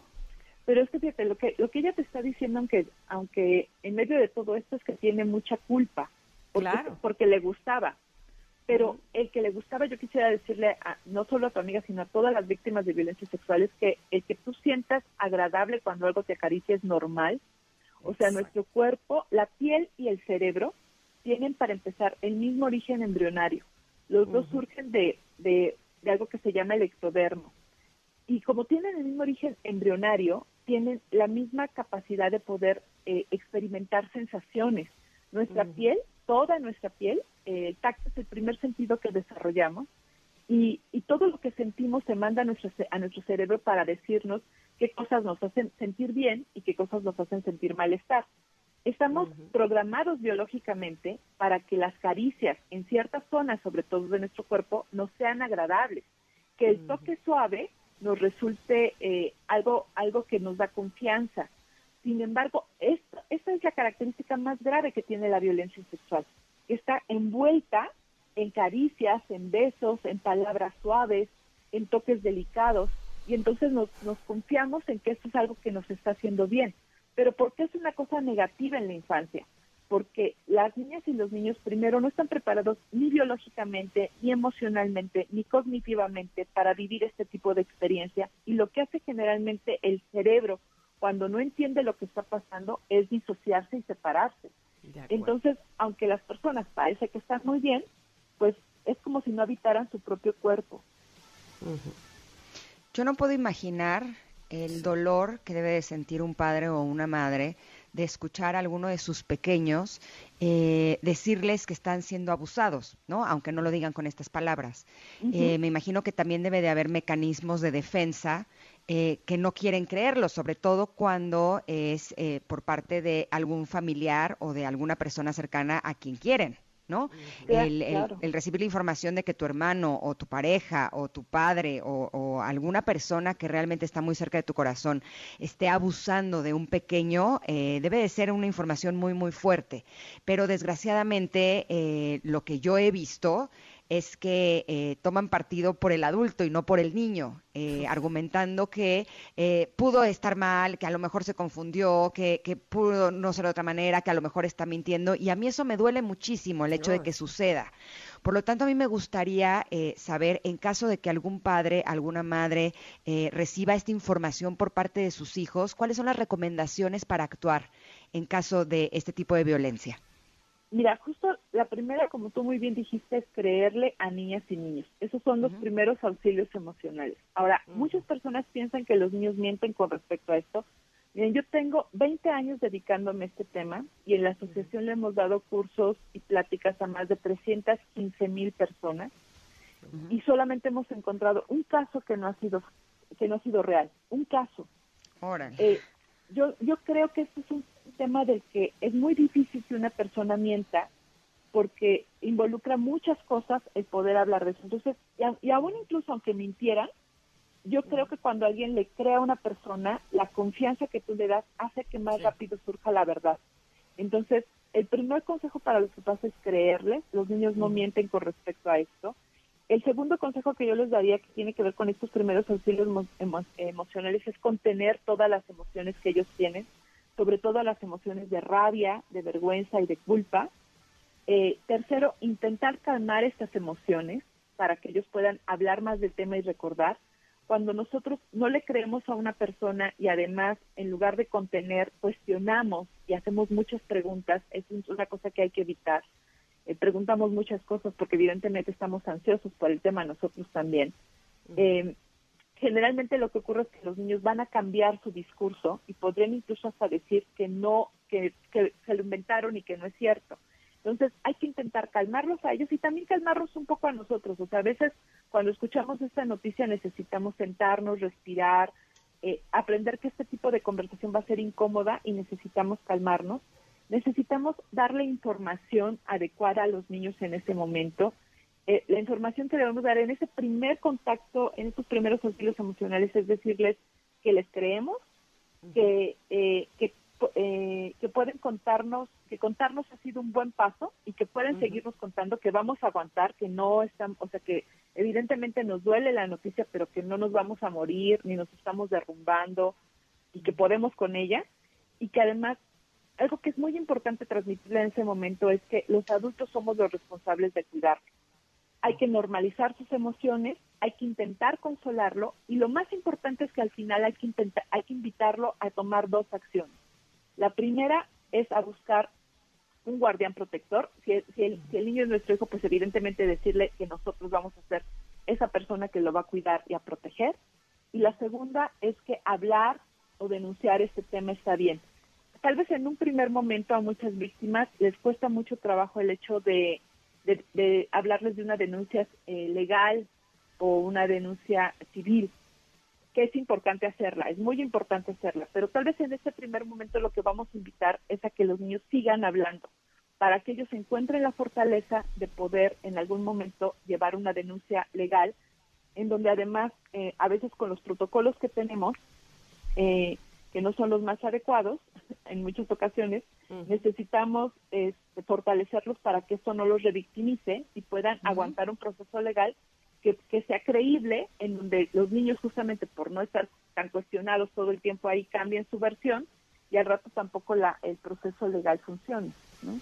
Speaker 4: Pero es que fíjate lo que lo que ella te está diciendo aunque aunque en medio de todo esto es que tiene mucha culpa claro. porque le gustaba pero el que le gustaba, yo quisiera decirle no solo a tu amiga, sino a todas las víctimas de violencia sexual, es que el que tú sientas agradable cuando algo te acaricia es normal. O sea, nuestro cuerpo, la piel y el cerebro tienen para empezar el mismo origen embrionario. Los dos surgen de, de, algo que se llama el ectodermo. Y como tienen el mismo origen embrionario, tienen la misma capacidad de poder eh, experimentar sensaciones. Nuestra piel toda nuestra piel. el tacto es el primer sentido que desarrollamos y, todo lo que sentimos se manda a nuestro, a nuestro cerebro para decirnos qué cosas nos hacen sentir bien y qué cosas nos hacen sentir malestar. Estamos programados biológicamente para que las caricias en ciertas zonas, sobre todo de nuestro cuerpo, nos sean agradables, que el toque suave nos resulte eh, algo, algo que nos da confianza, sin embargo, esta, es la característica más grave que tiene la violencia sexual, que está envuelta en caricias, en besos, en palabras suaves, en toques delicados, y entonces nos, nos confiamos en que esto es algo que nos está haciendo bien. Pero ¿por qué es una cosa negativa en la infancia? Porque las niñas y los niños primero no están preparados ni biológicamente, ni emocionalmente, ni cognitivamente para vivir este tipo de experiencia, y lo que hace generalmente el cerebro cuando no entiende lo que está pasando es disociarse y separarse. Entonces, aunque las personas parece que están muy bien, pues es como si no habitaran su propio cuerpo.
Speaker 1: Yo no puedo imaginar el dolor que debe de sentir un padre o una madre de escuchar a alguno de sus pequeños eh, decirles que están siendo abusados, ¿no? Aunque no lo digan con estas palabras. Eh, me imagino que también debe de haber mecanismos de defensa eh, que no quieren creerlo, sobre todo cuando es eh, por parte de algún familiar o de alguna persona cercana a quien quieren. ¿no? el, recibir la información de que tu hermano o tu pareja o tu padre o, alguna persona que realmente está muy cerca de tu corazón esté abusando de un pequeño eh, debe de ser una información muy, muy fuerte. Pero desgraciadamente lo que yo he visto es que eh, toman partido por el adulto y no por el niño, eh, argumentando que eh, pudo estar mal, que a lo mejor se confundió, que, que, pudo no ser de otra manera, que a lo mejor está mintiendo. Y a mí eso me duele muchísimo, el hecho de que suceda. Por lo tanto, a mí me gustaría saber, en caso de que algún padre, alguna madre reciba esta información por parte de sus hijos, cuáles son las recomendaciones para actuar en caso de este tipo de violencia.
Speaker 4: Mira, justo la primera, como tú muy bien dijiste, es creerle a niñas y niños. Esos son los primeros auxilios emocionales. Ahora, muchas personas piensan que los niños mienten con respecto a esto, Miren, yo tengo 20 años dedicándome a este tema y en la asociación le hemos dado cursos y pláticas a más de 315 mil personas y solamente hemos encontrado un caso que no ha sido que no ha sido real, un caso. Eh, yo yo creo que este es un tema del que es muy difícil que una persona mienta porque involucra muchas cosas el poder hablar de eso. Entonces, y, y aún incluso aunque mintieran, yo creo que cuando alguien le crea a una persona, la confianza que tú le das hace que más rápido surja la verdad. Entonces, el primer consejo para los papás es creerles, los niños no mienten con respecto a esto. El segundo consejo que yo les daría, que tiene que ver con estos primeros auxilios emocionales, es contener todas las emociones que ellos tienen, sobre todo las emociones de rabia, de vergüenza y de culpa. Eh, tercero, intentar calmar estas emociones para que ellos puedan hablar más del tema y recordar cuando nosotros no le creemos a una persona y además en lugar de contener cuestionamos y hacemos muchas preguntas, es una cosa que hay que evitar. Eh, preguntamos muchas cosas porque evidentemente estamos ansiosos por el tema nosotros también. Eh, generalmente lo que ocurre es que los niños van a cambiar su discurso y podrían incluso hasta decir que no, que se lo inventaron y que no es cierto. Entonces hay que intentar calmarlos a ellos y también calmarlos un poco a nosotros. O sea, a veces cuando escuchamos esta noticia necesitamos sentarnos, respirar, eh, aprender que este tipo de conversación va a ser incómoda y necesitamos calmarnos. Necesitamos darle información adecuada a los niños en ese momento. Eh, la información que debemos dar en ese primer contacto, en esos primeros auxilios emocionales, es decirles que les creemos, que, eh, que eh, que pueden contarnos, que contarnos ha sido un buen paso y que pueden seguirnos contando que vamos a aguantar, que no están, o sea, que evidentemente nos duele la noticia, pero que no nos vamos a morir ni nos estamos derrumbando y que podemos con ella. Y que además algo que es muy importante transmitirle en ese momento es que los adultos somos los responsables de cuidar. Hay que normalizar sus emociones, hay que intentar consolarlo y lo más importante es que al final hay que intentar, hay que invitarlo a tomar dos acciones la primera es a buscar un guardián protector. Si, el, niño es nuestro hijo, pues evidentemente decirle que nosotros vamos a ser esa persona que lo va a cuidar y a proteger. Y la segunda es que hablar o denunciar este tema está bien. Tal vez en un primer momento a muchas víctimas les cuesta mucho trabajo el hecho de, hablarles de una denuncia eh, legal o una denuncia civil que es importante hacerla, es muy importante hacerla, pero tal vez en ese primer momento lo que vamos a invitar es a que los niños sigan hablando, para que ellos encuentren la fortaleza de poder en algún momento llevar una denuncia legal, en donde además eh, a veces con los protocolos que tenemos, eh, que no son los más adecuados *laughs* en muchas ocasiones, necesitamos este, fortalecerlos para que eso no los revictimice y puedan aguantar un proceso legal que, sea creíble, en donde los niños justamente por no estar tan cuestionados todo el tiempo ahí cambien su versión y al rato tampoco la, el proceso legal funcione. ¿no?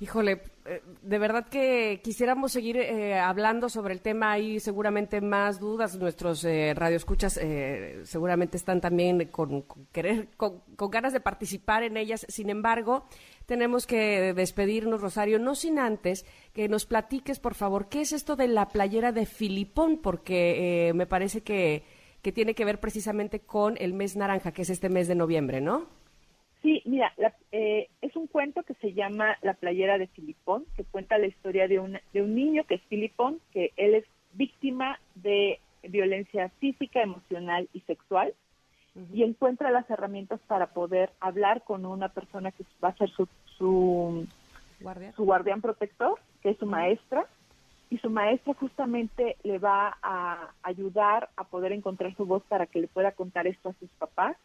Speaker 2: Híjole, eh, de verdad que quisiéramos seguir eh, hablando sobre el tema. Hay seguramente más dudas. Nuestros eh, radioescuchas eh, seguramente están también con, querer, con, ganas de participar en ellas. Sin embargo, tenemos que despedirnos, Rosario, no sin antes que nos platiques, por favor, qué es esto de la playera de Filipón, porque me parece que, que tiene que ver precisamente con el mes naranja, que es este mes de noviembre, ¿no?
Speaker 4: Sí, mira, eh, es un cuento que se llama La playera de Filipón, que cuenta la historia de un, de un niño que es Filipón, que él es víctima de violencia física, emocional y sexual, y encuentra las herramientas para poder hablar con una persona que va a ser su, su, su guardián protector, que es su maestra, y su maestra justamente le va a ayudar a poder encontrar su voz para que le pueda contar esto a sus papás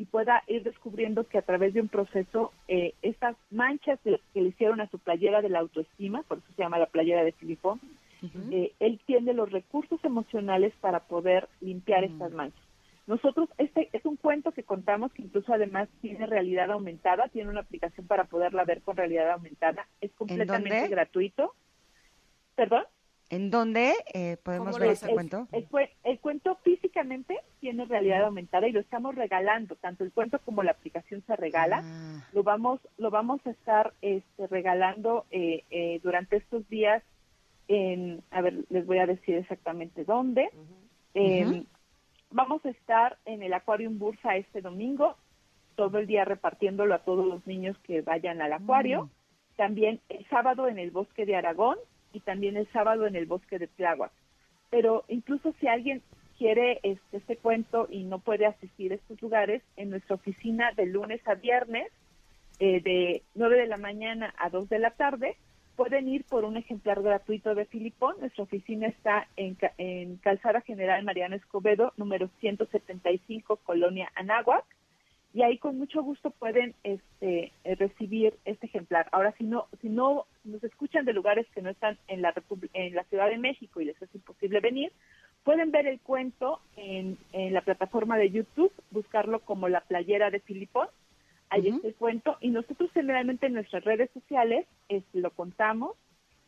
Speaker 4: y pueda ir descubriendo que a través de un proceso eh, estas manchas que, le hicieron a su playera de la autoestima, por eso se llama la playera de Filipón, eh, él tiene los recursos emocionales para poder limpiar estas manchas. Nosotros, este es un cuento que contamos que incluso además tiene realidad aumentada, tiene una aplicación para poderla ver con realidad aumentada, es completamente gratuito. ¿Perdón?
Speaker 1: ¿En dónde eh, podemos ver ese cuento?
Speaker 4: El, cuento físicamente tiene realidad aumentada y lo estamos regalando, tanto el cuento como la aplicación se regala. Ah. Lo vamos lo vamos a estar este, regalando eh, eh, durante estos días en, a ver, les voy a decir exactamente dónde. vamos a estar en el Aquarium Bursa este domingo, todo el día repartiéndolo a todos los niños que vayan al acuario. Mm. También el sábado en el Bosque de Aragón y también el sábado en el Bosque de Tláhuac. Pero incluso si alguien quiere este, este cuento y no puede asistir a estos lugares, en nuestra oficina de lunes a viernes, eh, de 9 de la mañana a 2 de la tarde, pueden ir por un ejemplar gratuito de Filipón. Nuestra oficina está en, en Calzada General Mariano Escobedo, número 175, Colonia Anáhuac, y ahí con mucho gusto pueden este, eh, recibir este ejemplar. Ahora, si no, si no nos escuchan de lugares que no están en la, en la Ciudad de México y les es imposible venir, pueden ver el cuento en, en la plataforma de YouTube, buscarlo como La Playera de Filipón Ahí está el cuento. Y nosotros generalmente en nuestras redes sociales este, lo contamos.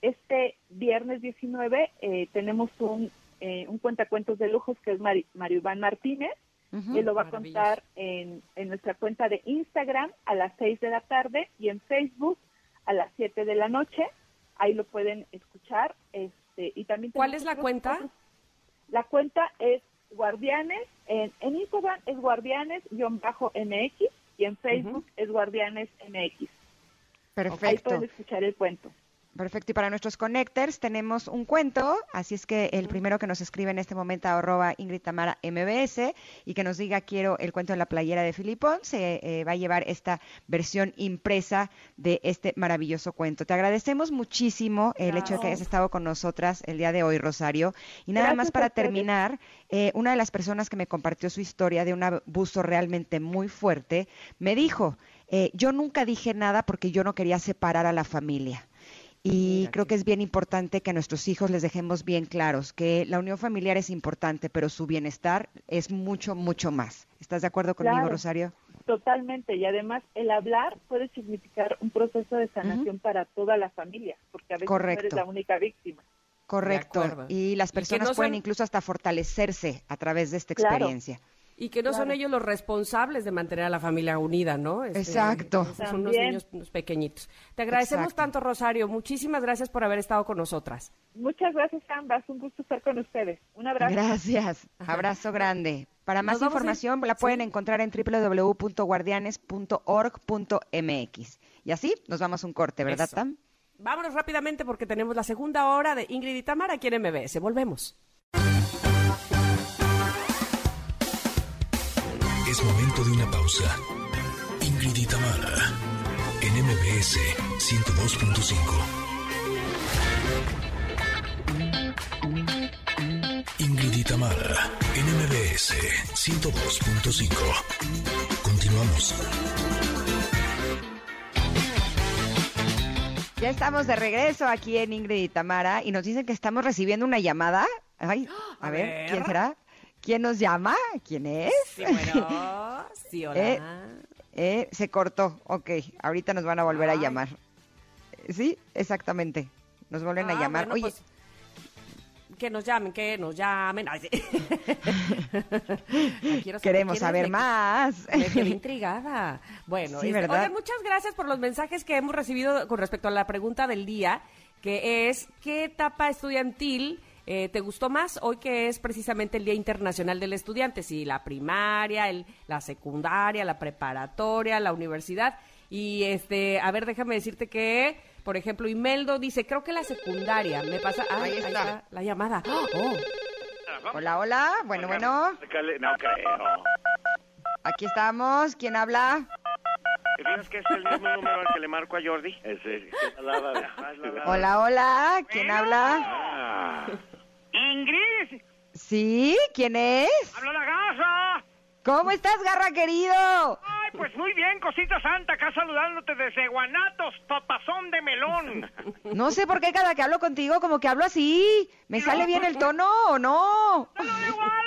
Speaker 4: Este viernes 19 eh, tenemos un, eh, un cuentacuentos de lujos que es Mario Iván Martínez. Él lo va a contar en, en nuestra cuenta de Instagram a las 6 de la tarde y en Facebook a las 7 de la noche. Ahí lo pueden escuchar. Este, y también
Speaker 2: ¿Cuál es la cuenta?
Speaker 4: La cuenta es Guardianes. En, en Instagram es Guardianes-MX y en Facebook es Guardianes MX.
Speaker 1: Perfecto.
Speaker 4: Ahí pueden escuchar el cuento.
Speaker 1: Perfecto. Y para nuestros connectors tenemos un cuento, así es que el primero que nos escribe en este momento arroba Ingrid Tamara MBS y que nos diga quiero el cuento de la playera de Filipón, se eh, va a llevar esta versión impresa de este maravilloso cuento. Te agradecemos muchísimo el hecho de que hayas estado con nosotras el día de hoy, Rosario. Y nada más para terminar, eh, una de las personas que me compartió su historia de un abuso realmente muy fuerte, me dijo, eh, yo nunca dije nada porque yo no quería separar a la familia. Y creo que es bien importante que a nuestros hijos les dejemos bien claros que la unión familiar es importante, pero su bienestar es mucho, mucho más. ¿Estás de acuerdo conmigo, Rosario?
Speaker 4: Totalmente. Y además, el hablar puede significar un proceso de sanación para toda la familia, porque a veces eres la única víctima.
Speaker 1: Correcto. Y las personas pueden incluso hasta fortalecerse a través de esta experiencia.
Speaker 2: Y que no son ellos los responsables de mantener a la familia unida, ¿no?
Speaker 1: Este, Exacto.
Speaker 2: Son unos niños pequeñitos. Te agradecemos tanto, Rosario. Muchísimas gracias por haber estado con nosotras.
Speaker 4: Muchas gracias, ambas. Un gusto estar con ustedes. Un abrazo.
Speaker 1: Gracias. Abrazo grande. Para más información la pueden encontrar en www.guardianes.org.mx. Y así nos vamos a un corte, ¿verdad, Tam?
Speaker 2: Vámonos rápidamente porque tenemos la segunda hora de Ingrid y Tamara aquí en MBS. Volvemos.
Speaker 3: Es momento de una pausa. Ingrid y Tamara, en MBS 102.5. Ingrid y Tamara, en MBS 102.5. Continuamos.
Speaker 1: Ya estamos de regreso aquí en Ingrid y Tamara y nos dicen que estamos recibiendo una llamada. Ay, a, ver, ¿quién será? ¿Quién nos llama? ¿Quién es?
Speaker 2: Sí, bueno, sí, *laughs* hola.
Speaker 1: Eh, eh, se cortó, ok, ahorita nos van a volver a llamar. Sí, exactamente, nos vuelven a ah, llamar. Oye, pues,
Speaker 2: que nos llamen, que nos llamen. *laughs*
Speaker 1: Queremos saber más.
Speaker 2: Me quedé *laughs* intrigada. Bueno, sí, este, muchas gracias por los mensajes que hemos recibido con respecto a la pregunta del día, que es, ¿qué etapa estudiantil eh, ¿Te gustó más hoy que es precisamente el Día Internacional del Estudiante? Sí, la primaria, el, la secundaria, la preparatoria, la universidad. Y este, a ver, déjame decirte que, por ejemplo, Imeldo dice, creo que la secundaria. Me pasa, ahí, está. la llamada. Oh.
Speaker 1: Hola, hola. Bueno, bueno. Aquí estamos. ¿Quién habla?
Speaker 5: ¿Tienes que es el mismo número al que le marco a Jordi?
Speaker 1: Hola, hola. ¿Quién habla? Ah.
Speaker 5: Ingrid.
Speaker 1: ¿Sí? ¿Quién es?
Speaker 5: Habla la garra.
Speaker 1: ¿Cómo estás, garra querido?
Speaker 5: Pues muy bien, cosita santa, acá saludándote desde Guanatos, papazón de melón. *laughs*
Speaker 1: No sé por qué cada que hablo contigo como que hablo así. ¿Me sale bien el tono o no?
Speaker 5: No, no, igual,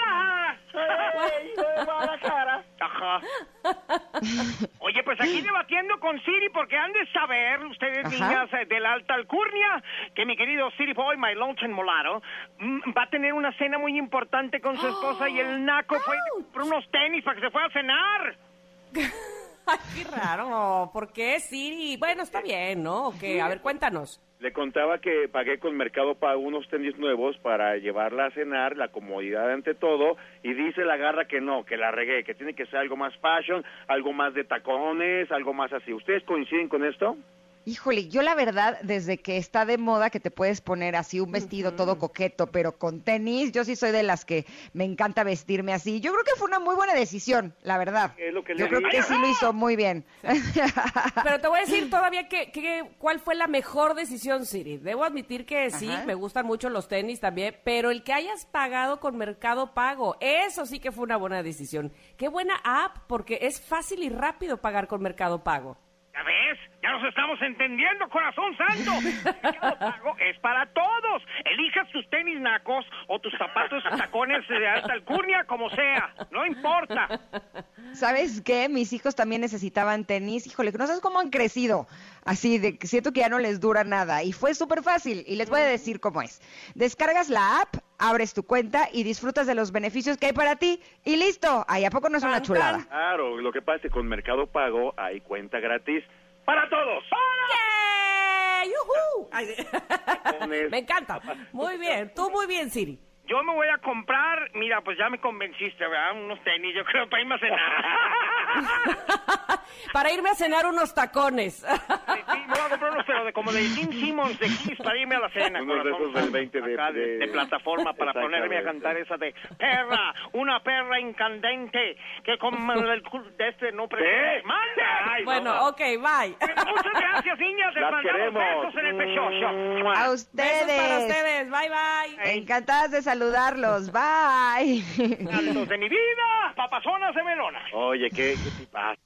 Speaker 5: cara. Ajá. *laughs* Oye, pues aquí debatiendo con Siri porque han de saber, ustedes niñas eh, de la alta alcurnia, que mi querido Siri Boy, my lonesome molaro, mm, va a tener una cena muy importante con su esposa y el *gasps* naco fue por unos tenis para que se fuera a cenar. *laughs*
Speaker 2: Qué raro. ¿Por qué Siri? Bueno, está bien, ¿no? Que, a ver, cuéntanos.
Speaker 6: Le contaba que pagué con Mercado Pago unos tenis nuevos para llevarla a cenar, la comodidad ante todo, y dice la garra que no, que la regué, que tiene que ser algo más fashion, algo más de tacones, algo más así. ¿Ustedes coinciden con esto?
Speaker 1: Híjole, yo la verdad, desde que está de moda que te puedes poner así un vestido todo coqueto, pero con tenis, yo sí soy de las que me encanta vestirme así. Yo creo que fue una muy buena decisión, la verdad. yo creo que sí lo hizo muy bien.
Speaker 2: Pero te voy a decir todavía que, cuál fue la mejor decisión, Siri. Debo admitir que sí, me gustan mucho los tenis también, pero el que hayas pagado con Mercado Pago, eso sí que fue una buena decisión. Qué buena app, porque es fácil y rápido pagar con Mercado Pago.
Speaker 5: ¿Ya nos estamos entendiendo, corazón santo. *laughs* El pago es para todos. Elijas tus tenis nacos o tus zapatos tacones de alta alcurnia, como sea. No importa.
Speaker 1: ¿Sabes qué? Mis hijos también necesitaban tenis. Híjole, que no sabes cómo han crecido. Así de que siento que ya no les dura nada. Y fue súper fácil. Y les voy a decir cómo es. Descargas la app, abres tu cuenta y disfrutas de los beneficios que hay para ti. Y listo. Ahí a poco no es una chulada.
Speaker 6: Claro, lo que pasa es que con Mercado Pago hay cuenta gratis para todos. *laughs*
Speaker 2: Me encanta. *laughs* Muy bien, tú muy bien, Siri.
Speaker 5: Yo me voy a comprar, mira, pues ya me convenciste, ¿verdad? Unos tenis, yo *laughs* creo, para irme a cenar. *laughs*
Speaker 2: para irme a cenar unos tacones.
Speaker 5: sí, sí, me voy a comprar unos, pero de, como de Tim Simmons de Kiss para irme a la cena.
Speaker 6: Unos de esos del 20 de,
Speaker 5: de, plataforma para ponerme a cantar esa de perra, una perra incandente que con *laughs* el de este no presente. ¡Manda!
Speaker 2: bueno, ok, bye.
Speaker 5: muchas gracias, niñas. Les
Speaker 6: Las queremos.
Speaker 5: besos en el pechocho.
Speaker 1: A ustedes.
Speaker 2: Besos para ustedes. Bye, bye.
Speaker 1: Encantadas de saludarlos. Bye.
Speaker 5: Saludos de mi vida, papazonas de melona.
Speaker 6: Oye, qué, qué tipazo.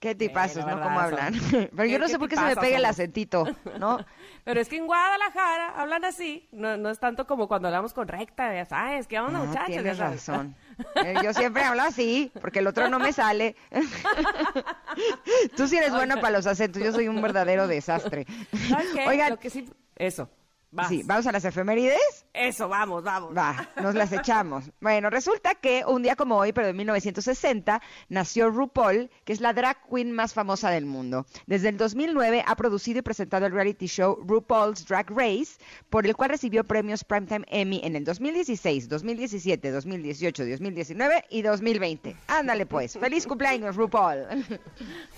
Speaker 1: Qué tipazos, ¿no? ¿Cómo hablan? *laughs* Pero yo no sé por qué se me pega el acentito, ¿no? *laughs*
Speaker 2: Pero es que en Guadalajara hablan así. No, no es tanto como cuando hablamos con recta, ya sabes, ¿qué onda, muchachos?
Speaker 1: Tienes razón. Eh, yo siempre hablo así, porque el otro no me sale. *laughs* Tú sí eres buena para los acentos, yo soy un verdadero desastre.
Speaker 2: Oigan, Lo que sí... Eso.
Speaker 1: Sí, ¿vamos a las efemérides?
Speaker 2: Eso, vamos, vamos.
Speaker 1: Va, nos las echamos. *laughs* bueno, resulta que un día como hoy, pero en 1960, nació RuPaul, que es la drag queen más famosa del mundo. Desde el 2009 ha producido y presentado el reality show RuPaul's Drag Race, por el cual recibió premios Primetime Emmy en el 2016, 2017, 2018, 2019 y 2020. Ándale pues, feliz cumpleaños RuPaul.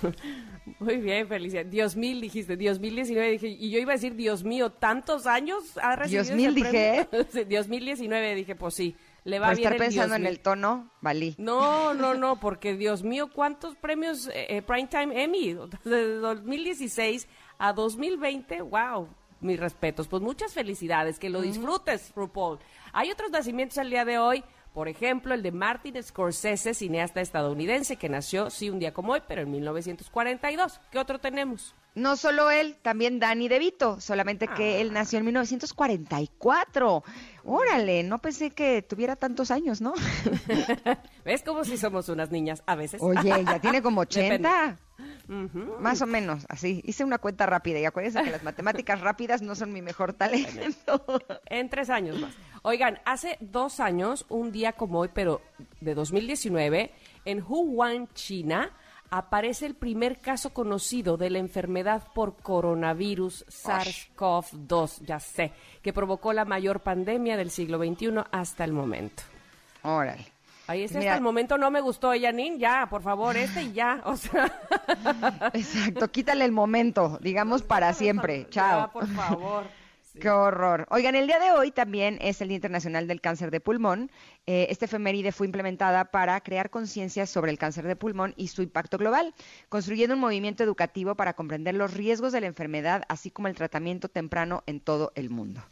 Speaker 1: *laughs*
Speaker 2: Muy bien, Felicia. Dios mil dijiste, Dios mil diecinueve dije, y yo iba a decir, Dios mío, tantos años ha recibido
Speaker 1: Dios mil dije. *laughs*
Speaker 2: Dios mil diecinueve dije, pues sí. Le va Por
Speaker 1: bien estar pensando en el tono, valí.
Speaker 2: No, no, no, porque Dios mío, ¿cuántos premios eh, eh Primetime Emmy? *laughs* De 2016 a 2020, wow, mis respetos. Pues muchas felicidades, que lo disfrutes, RuPaul. Hay otros nacimientos el día de hoy. Por ejemplo, el de Martin Scorsese, cineasta estadounidense que nació, sí, un día como hoy, pero en 1942. ¿Qué otro tenemos?
Speaker 1: No solo él, también Danny DeVito, solamente que él ah. nació en 1944. Órale, no pensé que tuviera tantos años, ¿no? *laughs*
Speaker 2: ¿Ves como si somos unas niñas a veces?
Speaker 1: Oye, ya *laughs* tiene como 80. Más o menos, así. Hice una cuenta rápida y acuérdense que las matemáticas rápidas no son mi mejor talento. *laughs*
Speaker 2: en tres años más. Oigan, hace dos años, un día como hoy, pero de 2019, en Wuhan, China, aparece el primer caso conocido de la enfermedad por coronavirus SARS-CoV-2, ya sé, que provocó la mayor pandemia del siglo XXI hasta el momento.
Speaker 1: Órale.
Speaker 2: Ahí está, hasta el momento no me gustó, Janine, ya, por favor, este y ya, o sea. *laughs*
Speaker 1: Exacto, quítale el momento, digamos para siempre, *laughs* chao.
Speaker 2: Ya, por favor.
Speaker 1: Qué horror. Oigan, el día de hoy también es el Día Internacional del Cáncer de Pulmón. Eh, este efeméride fue implementada para crear conciencia sobre el cáncer de pulmón y su impacto global, construyendo un movimiento educativo para comprender los riesgos de la enfermedad, así como el tratamiento temprano en todo el mundo.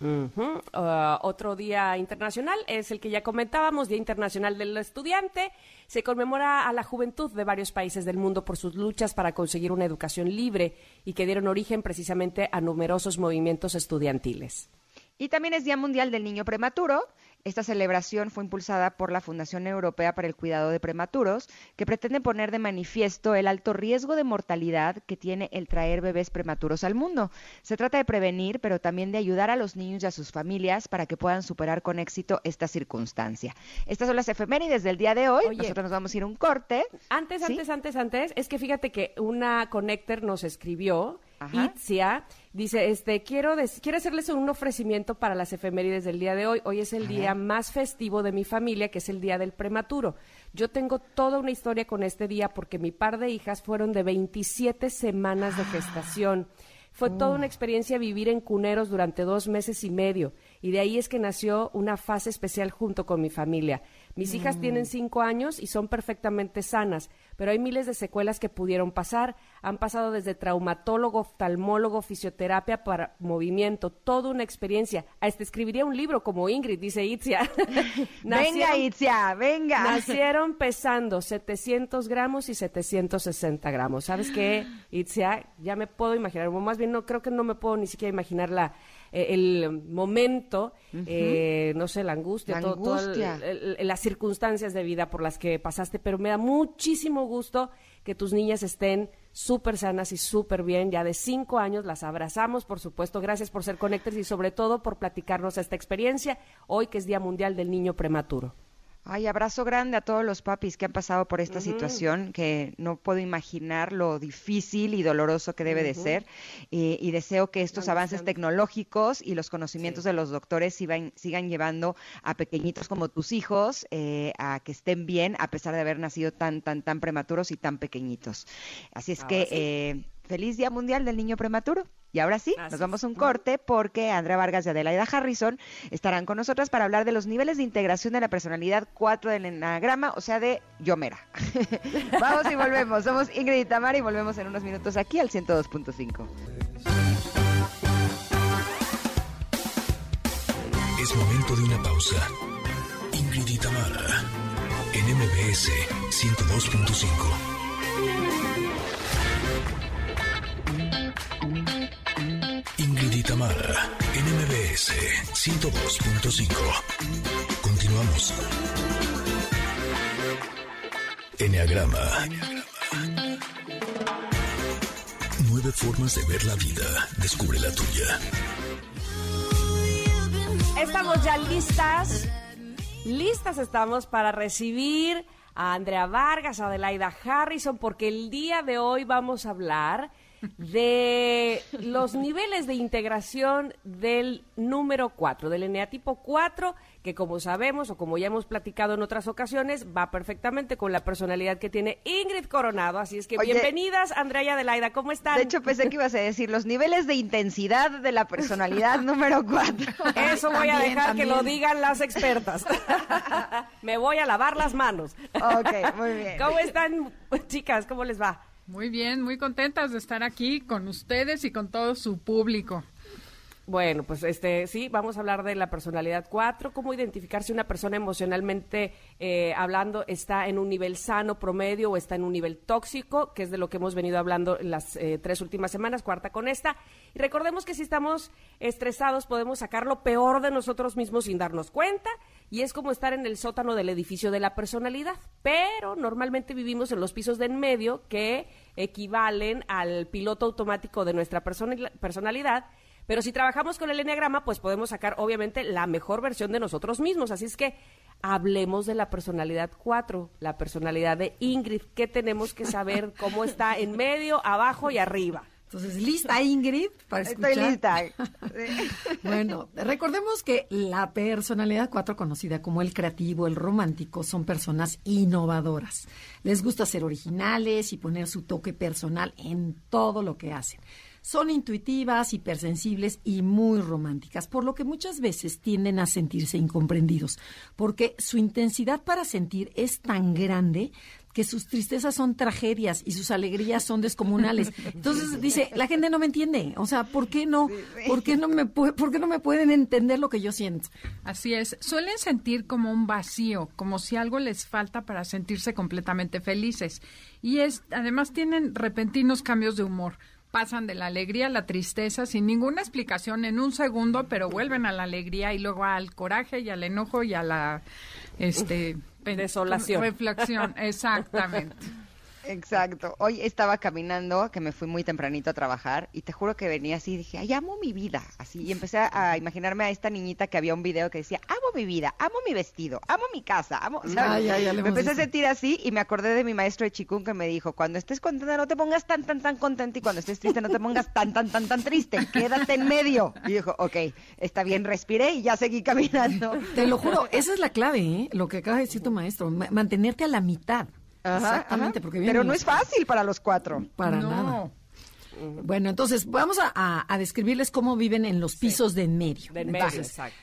Speaker 2: Uh, otro día internacional es el que ya comentábamos, Día Internacional del Estudiante. Se conmemora a la juventud de varios países del mundo por sus luchas para conseguir una educación libre y que dieron origen precisamente a numerosos movimientos estudiantiles.
Speaker 1: Y también es Día Mundial del Niño Prematuro. Esta celebración fue impulsada por la Fundación Europea para el Cuidado de Prematuros, que pretende poner de manifiesto el alto riesgo de mortalidad que tiene el traer bebés prematuros al mundo. Se trata de prevenir, pero también de ayudar a los niños y a sus familias para que puedan superar con éxito esta circunstancia. Estas son las efemérides del día de hoy. Nosotros nos vamos a ir a un corte.
Speaker 2: Antes, antes, antes, antes, es que fíjate que una connector nos escribió Itzia. Dice, este, quiero, quiero hacerles un ofrecimiento para las efemérides del día de hoy. Hoy es el día más festivo de mi familia, que es el día del prematuro. Yo tengo toda una historia con este día porque mi par de hijas fueron de 27 semanas de gestación. Fue toda una experiencia vivir en cuneros durante dos meses y medio y de ahí es que nació una fase especial junto con mi familia. Mis hijas tienen mm. cinco años y son perfectamente sanas, pero hay miles de secuelas que pudieron pasar. Han pasado desde traumatólogo, oftalmólogo, fisioterapia para movimiento, toda una experiencia. Hasta escribiría un libro como Ingrid, dice Itzia. *laughs* *laughs*
Speaker 1: venga, Itzia, venga.
Speaker 2: Nacieron pesando 700 gramos y 760 gramos. ¿Sabes qué, *gasps* Itzia? Ya me puedo imaginar, o más bien no creo que no me puedo ni siquiera imaginar la eh, el momento, eh, no sé, la angustia, todas las circunstancias de vida por las que pasaste, pero me da muchísimo gusto que tus niñas estén súper sanas y súper bien, ya de cinco años, las abrazamos, por supuesto, gracias por ser conectores y sobre todo por platicarnos esta experiencia, hoy que es Día Mundial del Niño Prematuro.
Speaker 1: Ay, abrazo grande a todos los papis que han pasado por esta situación, que no puedo imaginar lo difícil y doloroso que debe de ser. y deseo que estos avances tecnológicos y los conocimientos de los doctores sigan, sigan llevando a pequeñitos como tus hijos eh, a que estén bien, a pesar de haber nacido tan, tan, tan prematuros y tan pequeñitos. Así es que eh, feliz Día Mundial del Niño Prematuro. Y ahora sí, nos vamos a un corte porque Andrea Vargas y Adelaida Harrison estarán con nosotras para hablar de los niveles de integración de la personalidad 4 del enagrama, o sea, de Yomera. *laughs* vamos y volvemos. Somos Ingrid y Tamara y volvemos en unos minutos aquí al 102.5.
Speaker 3: Es momento de una pausa. Ingrid y Tamara en MBS 102.5. Tamara, NMBS 102.5. Continuamos. Enneagrama. Nueve formas de ver la vida. Descubre la tuya.
Speaker 2: Estamos ya listas. Listas estamos para recibir a Andrea Vargas, a Adelaida Harrison, porque el día de hoy vamos a hablar de los niveles de integración del número 4, del eneatipo 4, que como sabemos o como ya hemos platicado en otras ocasiones, va perfectamente con la personalidad que tiene Ingrid Coronado. Así es que bienvenidas, Andrea y Adelaida, ¿cómo están?
Speaker 1: De hecho, pensé que ibas a decir los niveles de intensidad de la personalidad *laughs* número 4.
Speaker 2: Eso voy a dejar que lo digan las expertas. *laughs* Me voy a lavar las manos.
Speaker 1: Ok, muy bien.
Speaker 2: ¿Cómo están, chicas? ¿Cómo les va?
Speaker 7: Muy bien, muy contentas de estar aquí con ustedes y con todo su público.
Speaker 2: Bueno, pues este sí, vamos a hablar de la personalidad 4, cómo identificar si una persona emocionalmente eh, hablando está en un nivel sano, promedio o está en un nivel tóxico, que es de lo que hemos venido hablando en las eh, tres últimas semanas, cuarta con esta. Y recordemos que si estamos estresados podemos sacar lo peor de nosotros mismos sin darnos cuenta y es como estar en el sótano del edificio de la personalidad, pero normalmente vivimos en los pisos de en medio que equivalen al piloto automático de nuestra personalidad pero si trabajamos con el enneagrama, pues podemos sacar obviamente la mejor versión de nosotros mismos. Así es que hablemos de la personalidad 4, la personalidad de Ingrid. ¿Qué tenemos que saber? ¿Cómo está en medio, abajo y arriba?
Speaker 8: Entonces, ¿lista Ingrid para escuchar?
Speaker 1: Estoy lista. *laughs*
Speaker 8: bueno, recordemos que la personalidad 4, conocida como el creativo, el romántico, son personas innovadoras. Les gusta ser originales y poner su toque personal en todo lo que hacen. Son intuitivas, hipersensibles y muy románticas, por lo que muchas veces tienden a sentirse incomprendidos, porque su intensidad para sentir es tan grande que sus tristezas son tragedias y sus alegrías son descomunales. *laughs* Entonces dice, la gente no me entiende, o sea, ¿por qué no? ¿Por qué no me por qué no me pueden entender lo que yo siento?
Speaker 7: Así es, suelen sentir como un vacío, como si algo les falta para sentirse completamente felices. Y es además tienen repentinos cambios de humor pasan de la alegría a la tristeza sin ninguna explicación en un segundo, pero vuelven a la alegría y luego al coraje y al enojo y a la este
Speaker 2: desolación.
Speaker 7: Reflexión, *laughs* exactamente.
Speaker 1: Exacto. Hoy estaba caminando, que me fui muy tempranito a trabajar, y te juro que venía así y dije, ay, amo mi vida. Así, y empecé a imaginarme a esta niñita que había un video que decía, amo mi vida, amo mi vestido, amo mi casa, amo. me empecé a sentir así y me acordé de mi maestro de Chikung que me dijo, cuando estés contenta no te pongas tan, tan, tan contenta y cuando estés triste no te pongas tan, tan, tan, tan triste, quédate en medio. Y dijo, ok, está bien, respiré y ya seguí caminando.
Speaker 8: Te lo juro, esa es la clave, ¿eh? lo que acaba de decir tu maestro, mantenerte a la mitad. Exactamente, porque
Speaker 1: Pero no es fácil para los cuatro.
Speaker 8: Para nada. Bueno, entonces vamos a, describirles cómo viven en los pisos de en medio. De medio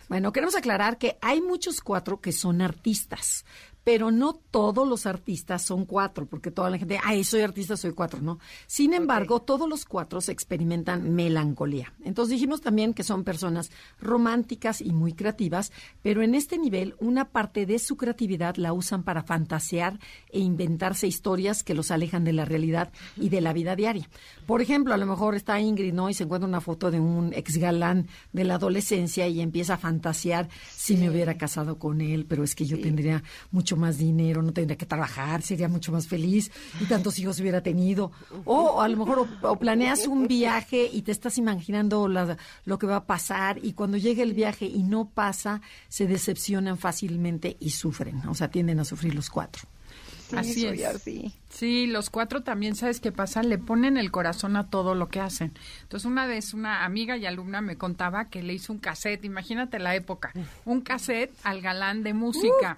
Speaker 8: bueno, queremos aclarar que hay muchos cuatro que son artistas, pero no todos los artistas son cuatro, porque toda la gente, ay, soy artista, soy cuatro, ¿no? Sin embargo, todos los cuatro experimentan melancolía. Entonces dijimos también que son personas románticas y muy creativas, pero en este nivel una parte de su creatividad la usan para fantasear e inventarse historias que los alejan de la realidad y de la vida diaria. Por ejemplo, a lo mejor está Ingrid, ¿no? Y se encuentra una foto de un ex galán de la adolescencia y empieza a fantasear si me hubiera casado con él, pero es que yo tendría mucho más dinero, no tendría que trabajar, sería mucho más feliz y tantos hijos hubiera tenido. O, a lo mejor o, planeas un viaje y te estás imaginando lo que va a pasar y cuando llega el viaje y no pasa, se decepcionan fácilmente y sufren. O sea, tienden a sufrir los cuatro.
Speaker 7: así es. Así. Sí, los cuatro también, ¿sabes qué pasa? Le ponen el corazón a todo lo que hacen. Entonces, una vez una amiga y alumna me contaba que le hizo un cassette, imagínate la época, un cassette al galán de música.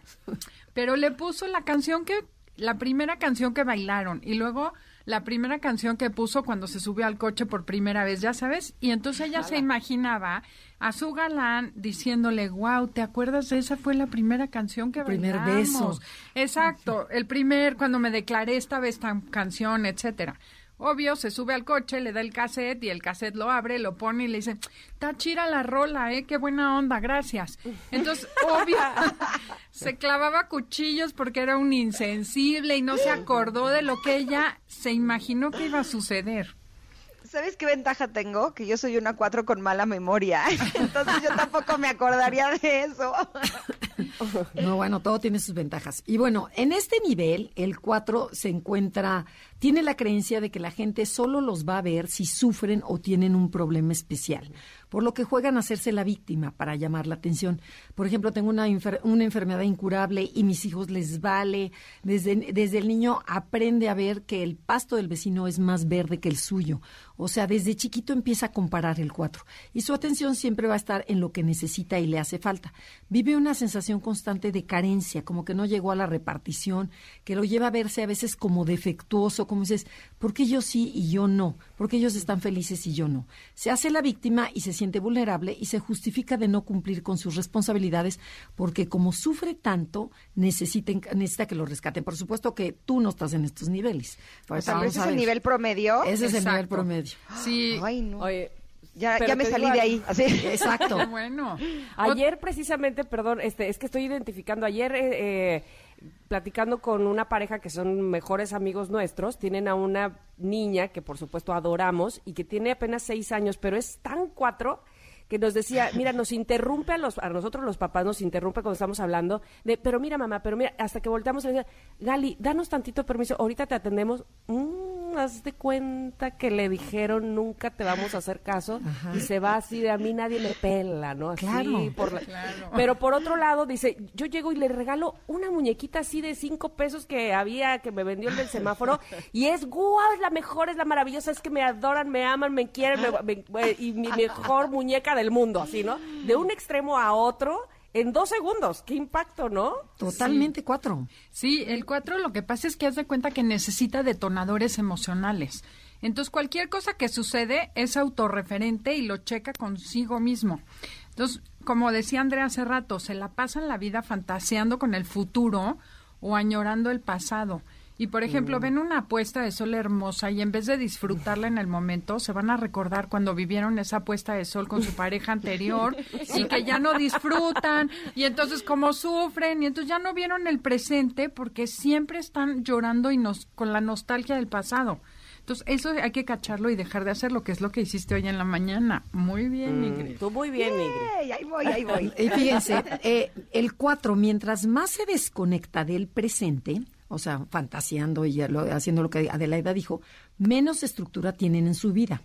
Speaker 7: Pero le puso la canción que, la primera canción que bailaron y luego la primera canción que puso cuando se subió al coche por primera vez, ya sabes, y entonces ella se imaginaba a su galán diciéndole, wow, ¿te acuerdas de esa fue la primera canción que
Speaker 8: primer beso.
Speaker 7: Exacto, el primer, cuando me declaré esta vez tan canción, etcétera. Obvio, se sube al coche, le da el cassette y el cassette lo abre, lo pone y le dice, está chira la rola, ¿eh? Qué buena onda, gracias. Entonces, *laughs* obvio, *laughs* se clavaba cuchillos porque era un insensible y no se acordó de lo que ella se imaginó que iba a suceder.
Speaker 1: ¿Sabes qué ventaja tengo? Que yo soy una cuatro con mala memoria. *laughs* Entonces yo tampoco me acordaría de eso.
Speaker 8: No, bueno, todo tiene sus ventajas. Y bueno, en este nivel, el cuatro se encuentra, tiene la creencia de que la gente solo los va a ver si sufren o tienen un problema especial por lo que juegan a hacerse la víctima para llamar la atención. Por ejemplo, tengo una, una enfermedad incurable y mis hijos les vale. Desde, desde el niño aprende a ver que el pasto del vecino es más verde que el suyo. O sea, desde chiquito empieza a comparar el cuatro. Y su atención siempre va a estar en lo que necesita y le hace falta. Vive una sensación constante de carencia, como que no llegó a la repartición, que lo lleva a verse a veces como defectuoso, como dices, ¿por qué yo sí y yo no? ¿Por qué ellos están felices y yo no? Se hace la víctima y se siente vulnerable y se justifica de no cumplir con sus responsabilidades porque como sufre tanto, necesita, necesita que lo rescaten. Por supuesto que tú no estás en estos niveles.
Speaker 1: ese es el nivel promedio.
Speaker 8: Ese es el nivel promedio.
Speaker 7: Sí.
Speaker 1: Oye, ya, ya me salí de ahí. Así. *laughs*
Speaker 8: Exacto. *laughs*
Speaker 2: bueno. Ayer precisamente, perdón, este, es que estoy identificando, ayer eh, eh, platicando con una pareja que son mejores amigos nuestros, tienen a una niña que por supuesto adoramos y que tiene apenas seis años, pero es tan cuatro que nos decía, mira, nos interrumpe a, los, a nosotros los papás, nos interrumpe cuando estamos hablando de, pero mira mamá, pero mira, hasta que volteamos y le decía, Gali, danos tantito permiso, ahorita te atendemos. Mm, haz de cuenta que le dijeron, nunca te vamos a hacer caso, y se va así de a mí nadie me pela, ¿no? Así, por Pero por otro lado, dice, yo llego y le regalo una muñequita así de cinco pesos que había, que me vendió el del semáforo, y es, guau, es la mejor, es la maravillosa, es que me adoran, me aman, me quieren, y mi mejor muñeca de el mundo, así, ¿no? De un extremo a otro en dos segundos. Qué impacto, ¿no?
Speaker 8: Totalmente cuatro.
Speaker 7: Sí, el cuatro lo que pasa es que haz de cuenta que necesita detonadores emocionales. Entonces, cualquier cosa que sucede es autorreferente y lo checa consigo mismo. Entonces, como decía Andrea hace rato, se la pasan la vida fantaseando con el futuro o añorando el pasado. Y por ejemplo, mm. ven una puesta de sol hermosa y en vez de disfrutarla en el momento, se van a recordar cuando vivieron esa puesta de sol con su pareja anterior y que ya no disfrutan y entonces como sufren y entonces ya no vieron el presente porque siempre están llorando y nos con la nostalgia del pasado. Entonces, eso hay que cacharlo y dejar de hacer lo que es lo que hiciste hoy en la mañana. Muy bien, mm, Ingrid.
Speaker 2: Tú muy bien, Ingrid.
Speaker 1: Ahí voy, ahí voy. *laughs*
Speaker 8: Y fíjense, eh, el 4, mientras más se desconecta del presente, o sea, fantaseando y haciendo lo que Adelaida dijo, menos estructura tienen en su vida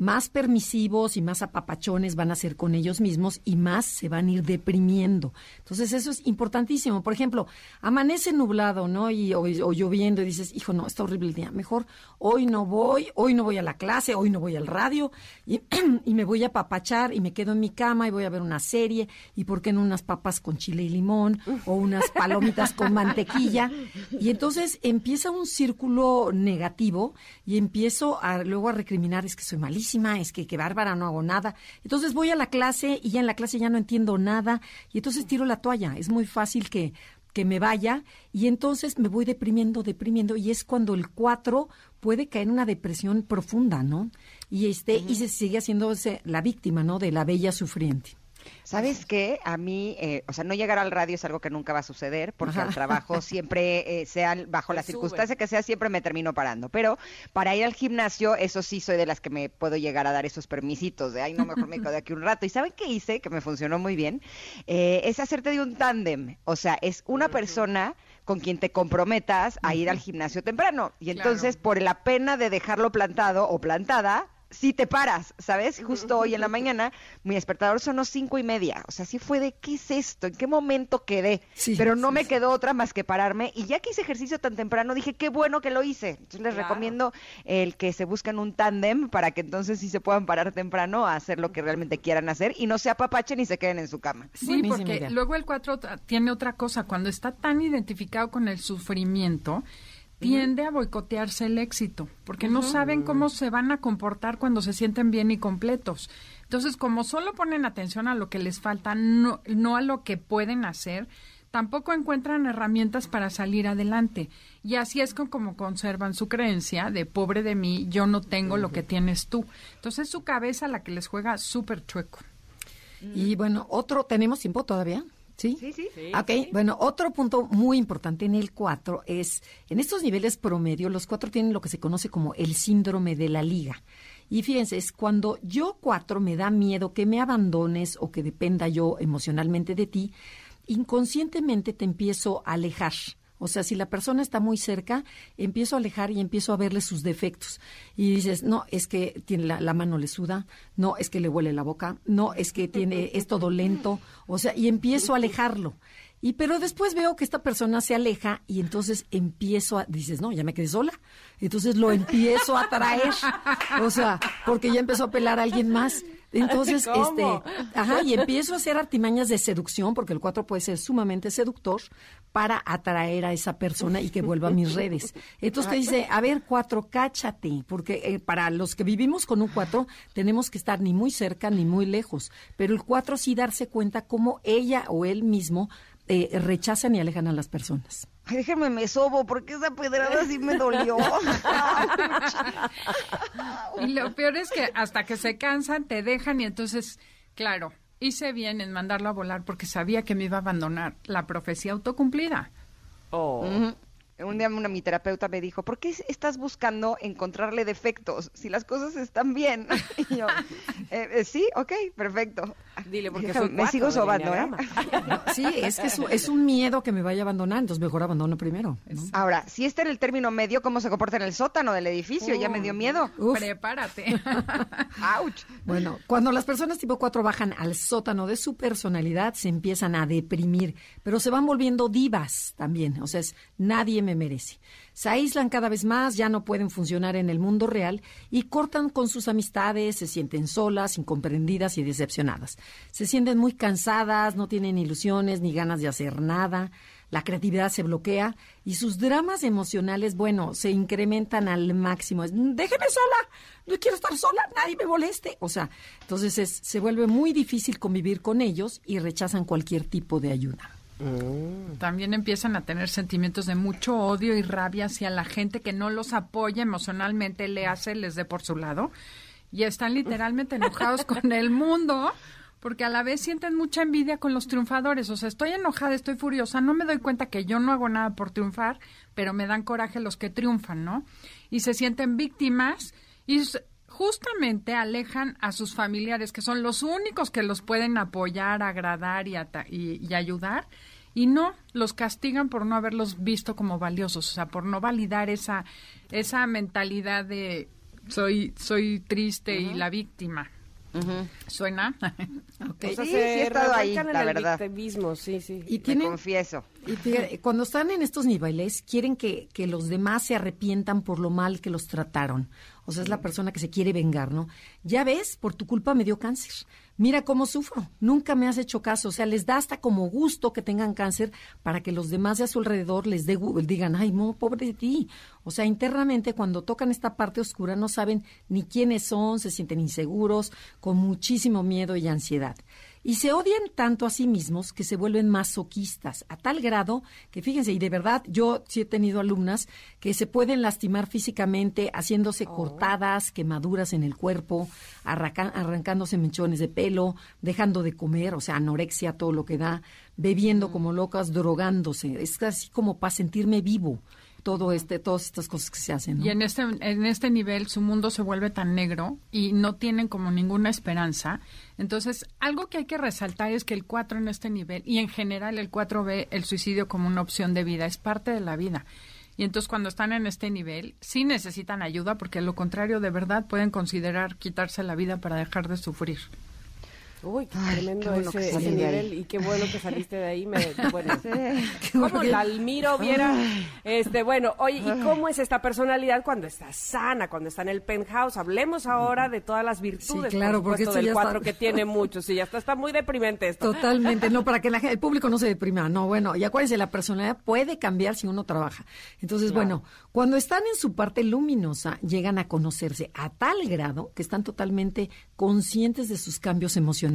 Speaker 8: más permisivos y más apapachones van a ser con ellos mismos y más se van a ir deprimiendo. Entonces, eso es importantísimo. Por ejemplo, amanece nublado, ¿no? Y, o, lloviendo y dices, hijo, no, está horrible el día. Mejor hoy no voy, hoy no voy a la clase, hoy no voy al radio *clears throat* y, me voy a apapachar y me quedo en mi cama y voy a ver una serie y por qué no unas papas con chile y limón o unas palomitas con mantequilla. Y entonces empieza un círculo negativo y empiezo a, luego a recriminar, es que soy malísimo es que qué bárbara, no hago nada. Entonces voy a la clase y ya en la clase ya no entiendo nada y entonces tiro la toalla. Es muy fácil que que me vaya y entonces me voy deprimiendo, deprimiendo y es cuando el 4 puede caer en una depresión profunda, ¿no? Y este y se sigue haciéndose la víctima, ¿no? De la bella sufriente.
Speaker 1: ¿Sabes qué? A mí, eh, o sea, no llegar al radio es algo que nunca va a suceder, porque al trabajo siempre, eh, sea bajo *laughs* la circunstancia que sea, siempre me termino parando. Pero para ir al gimnasio, eso sí soy de las que me puedo llegar a dar esos permisitos de, ay, no, mejor me quedo aquí un rato. ¿Y saben qué hice? Que me funcionó muy bien. Eh, es hacerte de un tándem. O sea, es una persona con quien te comprometas a ir al gimnasio temprano. Y entonces, por la pena de dejarlo plantado o plantada, si te paras, ¿sabes? Justo hoy en la mañana, mi despertador sonó cinco y media. O sea, sí fue de, ¿qué es esto? ¿En qué momento quedé? Pero no me quedó otra más que pararme. Y ya que hice ejercicio tan temprano, dije, qué bueno que lo hice. Entonces les recomiendo el que se busquen un tándem para que entonces sí se puedan parar temprano a hacer lo que realmente quieran hacer y no se apapachen y se queden en su cama.
Speaker 7: Sí, porque luego el cuatro tiene otra cosa. Cuando está tan identificado con el sufrimiento, tiende a boicotearse el éxito, porque no saben cómo se van a comportar cuando se sienten bien y completos. Entonces, como solo ponen atención a lo que les falta, no, no a lo que pueden hacer, tampoco encuentran herramientas para salir adelante. Y así es como conservan su creencia de pobre de mí, yo no tengo lo que tienes tú. Entonces, es su cabeza la que les juega súper chueco.
Speaker 8: Y bueno, otro, ¿tenemos tiempo todavía? ¿Sí? Sí, sí. Ok, bueno, otro punto muy importante en el 4 es, en estos niveles promedio, los cuatro tienen lo que se conoce como el síndrome de la liga. Y fíjense, es cuando yo cuatro me da miedo que me abandones o que dependa yo emocionalmente de ti, inconscientemente te empiezo a alejar. O sea, si la persona está muy cerca, empiezo a alejar y empiezo a verle sus defectos. Y dices, no, es que tiene la, mano le suda, no, es que le huele la boca, no, es que tiene, es todo lento. O sea, y empiezo a alejarlo. Y pero después veo que esta persona se aleja y entonces empiezo a, dices, no, ya me quedé sola. Entonces lo empiezo a traer. O sea, porque ya empezó a pelar a alguien más. Entonces, este, ajá, y empiezo a hacer artimañas de seducción, porque el 4 puede ser sumamente seductor, para atraer a esa persona y que vuelva a mis redes. Entonces te dice, a ver, 4, cáchate, porque eh, para los que vivimos con un 4 tenemos que estar ni muy cerca ni muy lejos, pero el 4 sí darse cuenta cómo ella o él mismo eh, rechazan y alejan a las personas.
Speaker 1: Ay, déjenme me sobo, porque esa pedrada sí me dolió. *laughs*
Speaker 7: y lo peor es que hasta que se cansan, te dejan y entonces, claro, hice bien en mandarlo a volar porque sabía que me iba a abandonar. La profecía autocumplida.
Speaker 1: Oh. Un día una, mi terapeuta me dijo, ¿por qué estás buscando encontrarle defectos si las cosas están bien? *laughs* Y yo, eh, eh, sí, ok, perfecto.
Speaker 2: Dile, porque
Speaker 1: me sigo sobando, ¿eh?
Speaker 8: sí, es que es, un miedo que me vaya a abandonar, entonces mejor abandono primero.
Speaker 1: Ahora, si está en el término medio, ¿cómo se comporta en el sótano del edificio? ya me dio miedo.
Speaker 7: Prepárate. *laughs*
Speaker 1: Ouch.
Speaker 8: Bueno, cuando las personas tipo 4 bajan al sótano de su personalidad, se empiezan a deprimir, pero se van volviendo divas también. O sea, es, nadie me merece. Se aíslan cada vez más, ya no pueden funcionar en el mundo real y cortan con sus amistades, se sienten solas, incomprendidas y decepcionadas. Se sienten muy cansadas, no tienen ilusiones ni ganas de hacer nada. La creatividad se bloquea y sus dramas emocionales, bueno, se incrementan al máximo. Déjeme sola, no quiero estar sola, nadie me moleste. O sea, entonces se vuelve muy difícil convivir con ellos y rechazan cualquier tipo de ayuda.
Speaker 7: Mm. También empiezan a tener sentimientos de mucho odio y rabia hacia la gente que no los apoya emocionalmente, le hace, les dé por su lado. Y están literalmente enojados *laughs* con el mundo porque a la vez sienten mucha envidia con los triunfadores. O sea, estoy enojada, estoy furiosa, no me doy cuenta que yo no hago nada por triunfar, pero me dan coraje los que triunfan, ¿no? Y se sienten víctimas y justamente alejan a sus familiares, que son los únicos que los pueden apoyar, agradar y, y ayudar y no los castigan por no haberlos visto como valiosos, o sea, por no validar esa esa mentalidad de soy soy triste y la víctima. ¿Suena? *laughs*
Speaker 1: okay. sí, sí, he estado ahí, la verdad.
Speaker 2: sí, sí.
Speaker 1: Y tienen, confieso.
Speaker 8: Y cuando están en estos niveles, quieren que, que los demás se arrepientan por lo mal que los trataron. O sea, es la persona que se quiere vengar, ¿no? Ya ves, por tu culpa me dio cáncer mira cómo sufro, nunca me has hecho caso, o sea, les da hasta como gusto que tengan cáncer para que los demás de a su alrededor les dé, digan, ay, no, pobre de ti. O sea, internamente cuando tocan esta parte oscura no saben ni quiénes son, se sienten inseguros, con muchísimo miedo y ansiedad y se odian tanto a sí mismos que se vuelven masoquistas, a tal grado que fíjense, y de verdad yo sí he tenido alumnas que se pueden lastimar físicamente haciéndose oh. cortadas, quemaduras en el cuerpo, arrancándose mechones de pelo, dejando de comer, o sea, anorexia, todo lo que da, bebiendo mm. como locas, drogándose. Es así como para sentirme vivo todo este, todas estas cosas que se hacen.
Speaker 7: Y en este, en este nivel su mundo se vuelve tan negro y no tienen como ninguna esperanza. Entonces, algo que hay que resaltar es que el 4 en este nivel, y en general el 4 ve el suicidio como una opción de vida, es parte de la vida. Y entonces cuando están en este nivel, sí necesitan ayuda porque a lo contrario de verdad pueden considerar quitarse la vida para dejar de sufrir.
Speaker 2: Uy, qué tremendo ese, nivel y qué bueno que saliste de ahí. Me, *laughs* bueno, como la Almiro viera. Este, bueno, oye, ¿y cómo es esta personalidad cuando está sana, cuando está en el penthouse? Hablemos ahora de todas las virtudes,
Speaker 8: sí, claro,
Speaker 2: por supuesto, del cuatro que tiene mucho. Sí, ya está, está muy deprimente esto.
Speaker 8: Totalmente, no, *laughs* para que el público no se deprima. No, bueno, y acuérdense, la personalidad puede cambiar si uno trabaja. Entonces, bueno, cuando están en su parte luminosa, llegan a conocerse a tal grado que están totalmente conscientes de sus cambios emocionales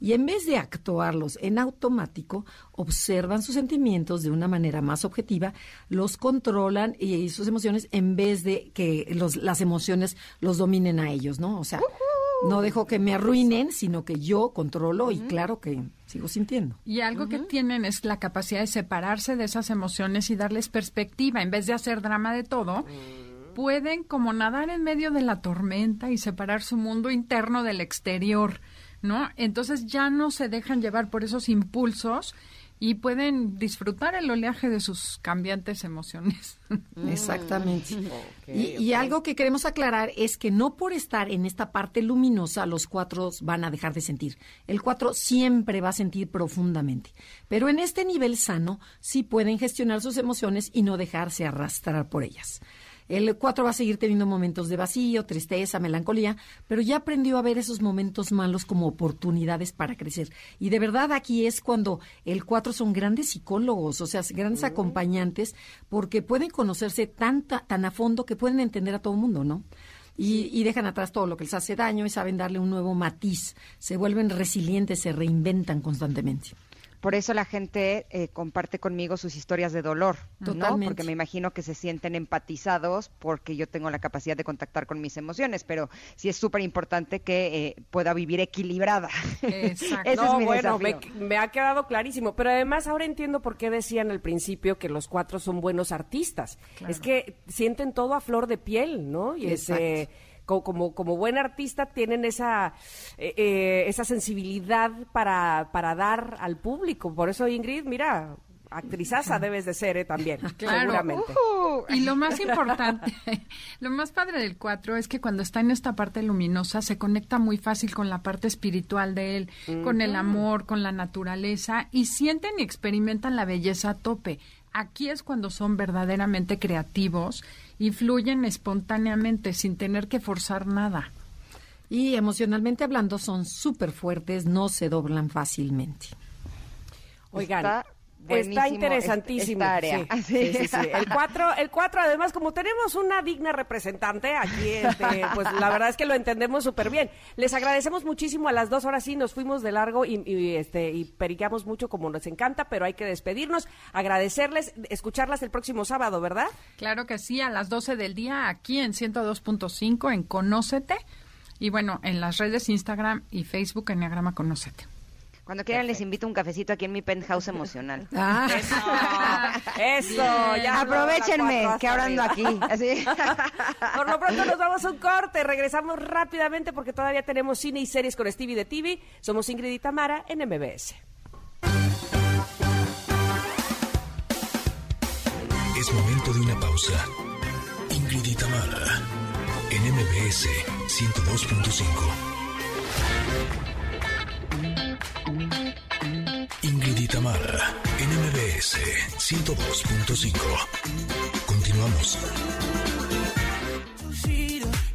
Speaker 8: y en vez de actuarlos en automático, observan sus sentimientos de una manera más objetiva, los controlan y, sus emociones en vez de que los, las emociones los dominen a ellos, ¿no? O sea, no dejo que me arruinen, sino que yo controlo y claro que sigo sintiendo.
Speaker 7: Y algo que tienen es la capacidad de separarse de esas emociones y darles perspectiva, en vez de hacer drama de todo. Pueden como nadar en medio de la tormenta y separar su mundo interno del exterior. ¿No? Entonces ya no se dejan llevar por esos impulsos y pueden disfrutar el oleaje de sus cambiantes emociones. *laughs*
Speaker 8: Exactamente. y, algo que queremos aclarar es que no por estar en esta parte luminosa los cuatro van a dejar de sentir. El cuatro siempre va a sentir profundamente. Pero en este nivel sano sí pueden gestionar sus emociones y no dejarse arrastrar por ellas. El 4 va a seguir teniendo momentos de vacío, tristeza, melancolía, pero ya aprendió a ver esos momentos malos como oportunidades para crecer. Y de verdad aquí es cuando el 4 son grandes psicólogos, o sea, grandes acompañantes, porque pueden conocerse tan, tan a fondo que pueden entender a todo el mundo, ¿no? Y, y, dejan atrás todo lo que les hace daño y saben darle un nuevo matiz. Se vuelven resilientes, se reinventan constantemente.
Speaker 1: Por eso la gente eh, comparte conmigo sus historias de dolor, Totalmente. Porque me imagino que se sienten empatizados porque yo tengo la capacidad de contactar con mis emociones, pero sí es súper importante que eh, pueda vivir equilibrada. *laughs*
Speaker 2: Exacto. no, bueno, me, ha quedado clarísimo, pero además ahora entiendo por qué decían al principio que los cuatro son buenos artistas. Es que sienten todo a flor de piel, ¿no? Y ese como, como buen artista tienen esa, eh, eh, esa sensibilidad para, para dar al público. Por eso, Ingrid, mira, actrizaza debes de ser ¿eh? también, *laughs* seguramente.
Speaker 7: y lo más importante, *laughs* lo más padre del cuatro es que cuando está en esta parte luminosa se conecta muy fácil con la parte espiritual de él, con el amor, con la naturaleza y sienten y experimentan la belleza a tope. Aquí es cuando son verdaderamente creativos y fluyen espontáneamente sin tener que forzar nada.
Speaker 8: Y emocionalmente hablando son súper fuertes, no se doblan fácilmente.
Speaker 2: Oigan, Está interesantísimo. Sí, sí, sí, El 4, el cuatro, además, como tenemos una digna representante aquí, este, pues la verdad es que lo entendemos súper bien. Les agradecemos muchísimo a las dos horas, sí, nos fuimos de largo y, y, este, y periqueamos mucho como nos encanta, pero hay que despedirnos, agradecerles, escucharlas el próximo sábado, ¿verdad?
Speaker 7: Claro que sí, a las 12 del día, aquí en 102.5, en Conócete. Y bueno, en las redes Instagram y Facebook, Enneagrama Conócete.
Speaker 1: Cuando quieran les invito un cafecito aquí en mi penthouse emocional. *laughs*
Speaker 2: Ah. Eso, eso, ya.
Speaker 1: Aprovechenme que ahora ando aquí. *laughs*
Speaker 2: Por lo pronto nos vamos a un corte, regresamos rápidamente porque todavía tenemos cine y series con Stevie de TV. Somos Ingrid y Tamara en MBS.
Speaker 3: Es momento de una pausa. Ingrid y Tamara, en MBS 102.5. Ingrid y Tamara, en MBS 102.5. Continuamos.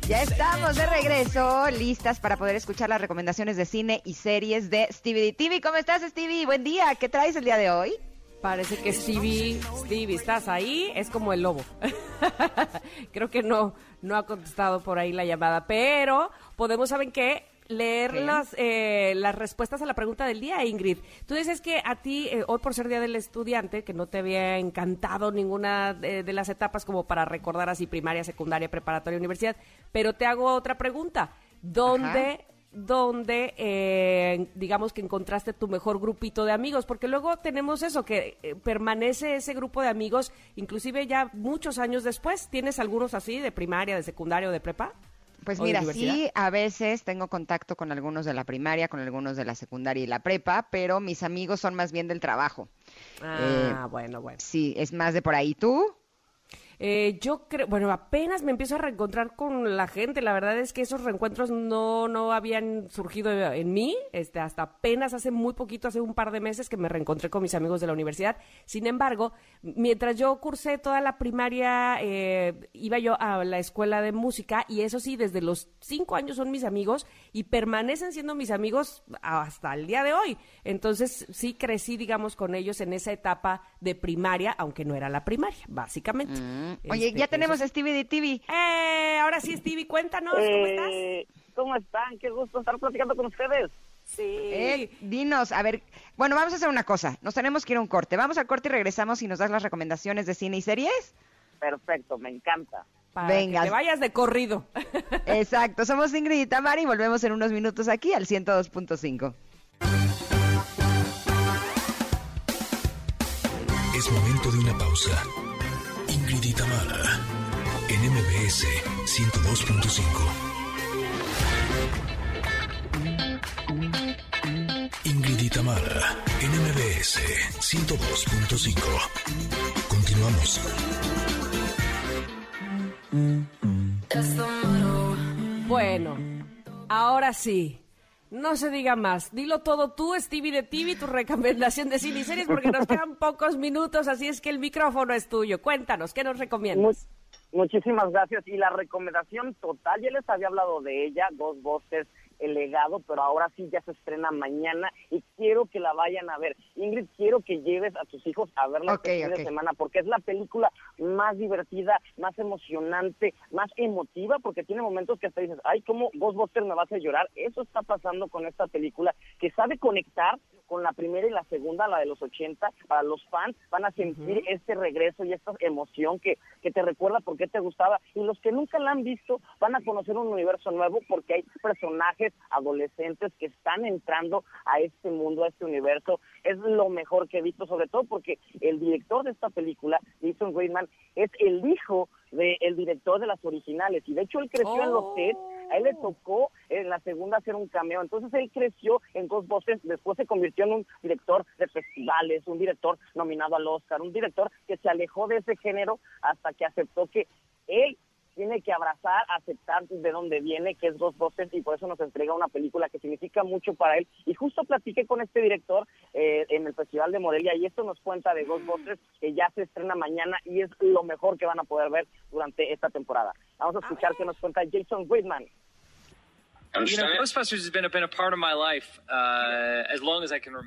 Speaker 1: Ya estamos de regreso, listas para poder escuchar las recomendaciones de cine y series de Stevie TV. ¿Cómo estás, Stevie? Buen día. ¿Qué traes el día de hoy?
Speaker 2: Parece que Stevie, Stevie, ¿estás ahí? Es como el lobo. *laughs* Creo que no, no ha contestado por ahí la llamada, pero podemos, ¿saben qué? Leer las, eh, las respuestas a la pregunta del día, Ingrid. Tú dices que a ti, eh, hoy por ser Día del Estudiante, que no te había encantado ninguna de, las etapas como para recordar así primaria, secundaria, preparatoria, universidad, pero te hago otra pregunta. ¿Dónde donde eh, digamos que encontraste tu mejor grupito de amigos, porque luego tenemos eso, que eh, permanece ese grupo de amigos, inclusive ya muchos años después, ¿tienes algunos así de primaria, de secundaria o de prepa?
Speaker 1: Pues mira, sí, a veces tengo contacto con algunos de la primaria, con algunos de la secundaria y la prepa, pero mis amigos son más bien del trabajo.
Speaker 2: Ah, eh, bueno, bueno.
Speaker 1: Sí, es más de por ahí. ¿Tú?
Speaker 2: Eh, yo creo, bueno, apenas me empiezo a reencontrar con la gente. La verdad es que esos reencuentros no, no habían surgido en mí, este, hasta apenas hace muy poquito, hace un par de meses que me reencontré con mis amigos de la universidad. Sin embargo, mientras yo cursé toda la primaria, eh, iba yo a la escuela de música y eso sí, desde los cinco años son mis amigos y permanecen siendo mis amigos hasta el día de hoy. Entonces, sí crecí, digamos, con ellos en esa etapa de primaria, aunque no era la primaria, básicamente. Mm.
Speaker 1: Oye, ya este, tenemos a Stevie de TV.
Speaker 2: Eh, ahora sí, Stevie, cuéntanos, ¿cómo
Speaker 9: eh, estás? ¿Cómo están? Qué gusto estar platicando con ustedes.
Speaker 1: Sí. Eh, dinos, a ver, bueno, vamos a hacer una cosa. Nos tenemos que ir a un corte. Vamos al corte y regresamos y nos das las recomendaciones de cine y series.
Speaker 9: Perfecto, me encanta.
Speaker 2: Venga. Que te vayas de corrido. *laughs*
Speaker 1: Exacto, somos Ingrid y Tamara y volvemos en unos minutos aquí al 102.5.
Speaker 3: Es momento de una pausa. Tamara en MBS 102.5. Ingrid y Tamara en MBS 102.5. Continuamos.
Speaker 2: Bueno, ahora sí. No se diga más. Dilo todo tú, Stevie de TV, tu recomendación de cine y series, porque nos quedan *laughs* pocos minutos, así es que el micrófono es tuyo. Cuéntanos, ¿qué nos recomiendas?
Speaker 9: muchísimas gracias. Y la recomendación total, ya les había hablado de ella, dos voces el legado, pero ahora sí ya se estrena mañana y quiero que la vayan a ver. Ingrid, quiero que lleves a tus hijos a verla este fin de semana porque es la película más divertida, más emocionante, más emotiva, porque tiene momentos que hasta dices, ay, ¿cómo Ghostbusters me vas a llorar? Eso está pasando con esta película, que sabe conectar con la primera y la segunda, la de los 80, para los fans van a sentir este regreso y esta emoción que, que te recuerda por qué te gustaba. Y los que nunca la han visto van a conocer un universo nuevo porque hay personajes adolescentes que están entrando a este mundo, a este universo. Es lo mejor que he visto, sobre todo porque el director de esta película, Jason Reitman, es el hijo del director de las originales. Y de hecho él creció en los sets, a él le tocó en la segunda hacer un cameo. Entonces él creció en Ghostbusters, después se convirtió en un director de festivales, un director nominado al Oscar, un director que se alejó de ese género hasta que aceptó que él tiene que abrazar, aceptar de dónde viene, que es Ghostbusters, y por eso nos entrega una película que significa mucho para él. Y justo platiqué con este director eh, en el Festival de Morelia, y esto nos cuenta de Ghostbusters, que ya se estrena mañana y es lo mejor que van a poder ver durante esta temporada. Vamos a escuchar qué nos cuenta Jason Whitman.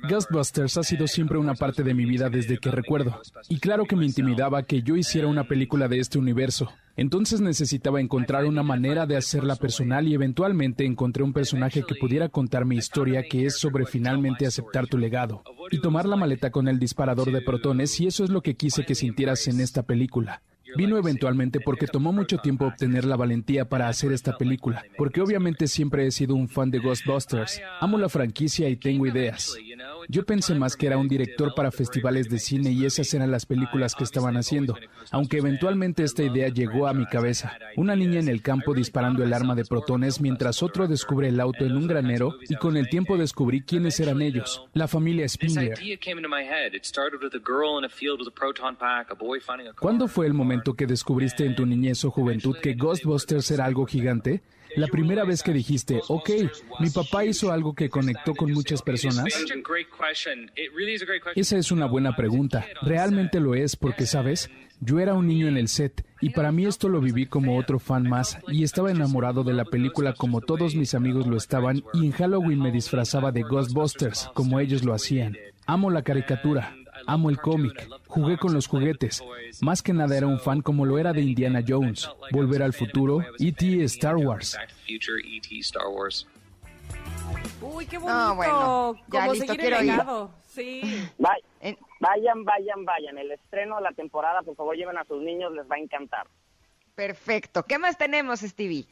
Speaker 10: Ghostbusters ha sido siempre una parte de mi vida desde que recuerdo. Y claro que me intimidaba que yo hiciera una película de este universo. Entonces necesitaba encontrar una manera de hacerla personal y eventualmente encontré un personaje que pudiera contar mi historia que es sobre finalmente aceptar tu legado y tomar la maleta con el disparador de protones y eso es lo que quise que sintieras en esta película. Vino eventualmente porque tomó mucho tiempo obtener la valentía para hacer esta película, porque obviamente siempre he sido un fan de Ghostbusters. Amo la franquicia y tengo ideas. Yo pensé más que era un director para festivales de cine y esas eran las películas que estaban haciendo, aunque eventualmente esta idea llegó a mi cabeza. Una niña en el campo disparando el arma de protones mientras otro descubre el auto en un granero y con el tiempo descubrí quiénes eran ellos, la familia Spindler. ¿Cuándo fue el momento que descubriste en tu niñez o juventud que Ghostbusters era algo gigante? La primera vez que dijiste, ok, mi papá hizo algo que conectó con muchas personas. Esa es una buena pregunta. Realmente lo es porque, ¿sabes? Yo era un niño en el set y para mí esto lo viví como otro fan más y estaba enamorado de la película como todos mis amigos lo estaban y en Halloween me disfrazaba de Ghostbusters como ellos lo hacían. Amo la caricatura, Amo el cómic, jugué con los juguetes. Más que nada era un fan como lo era de Indiana Jones, Volver al Futuro, E.T. Star Wars.
Speaker 2: Uy, qué bonito. bueno, ya Como listo, quiero ir. Sí.
Speaker 9: Vayan, vayan, vayan. El estreno de la temporada, por favor, lleven a sus niños, les va a encantar.
Speaker 1: Perfecto. ¿Qué más tenemos, Stevie?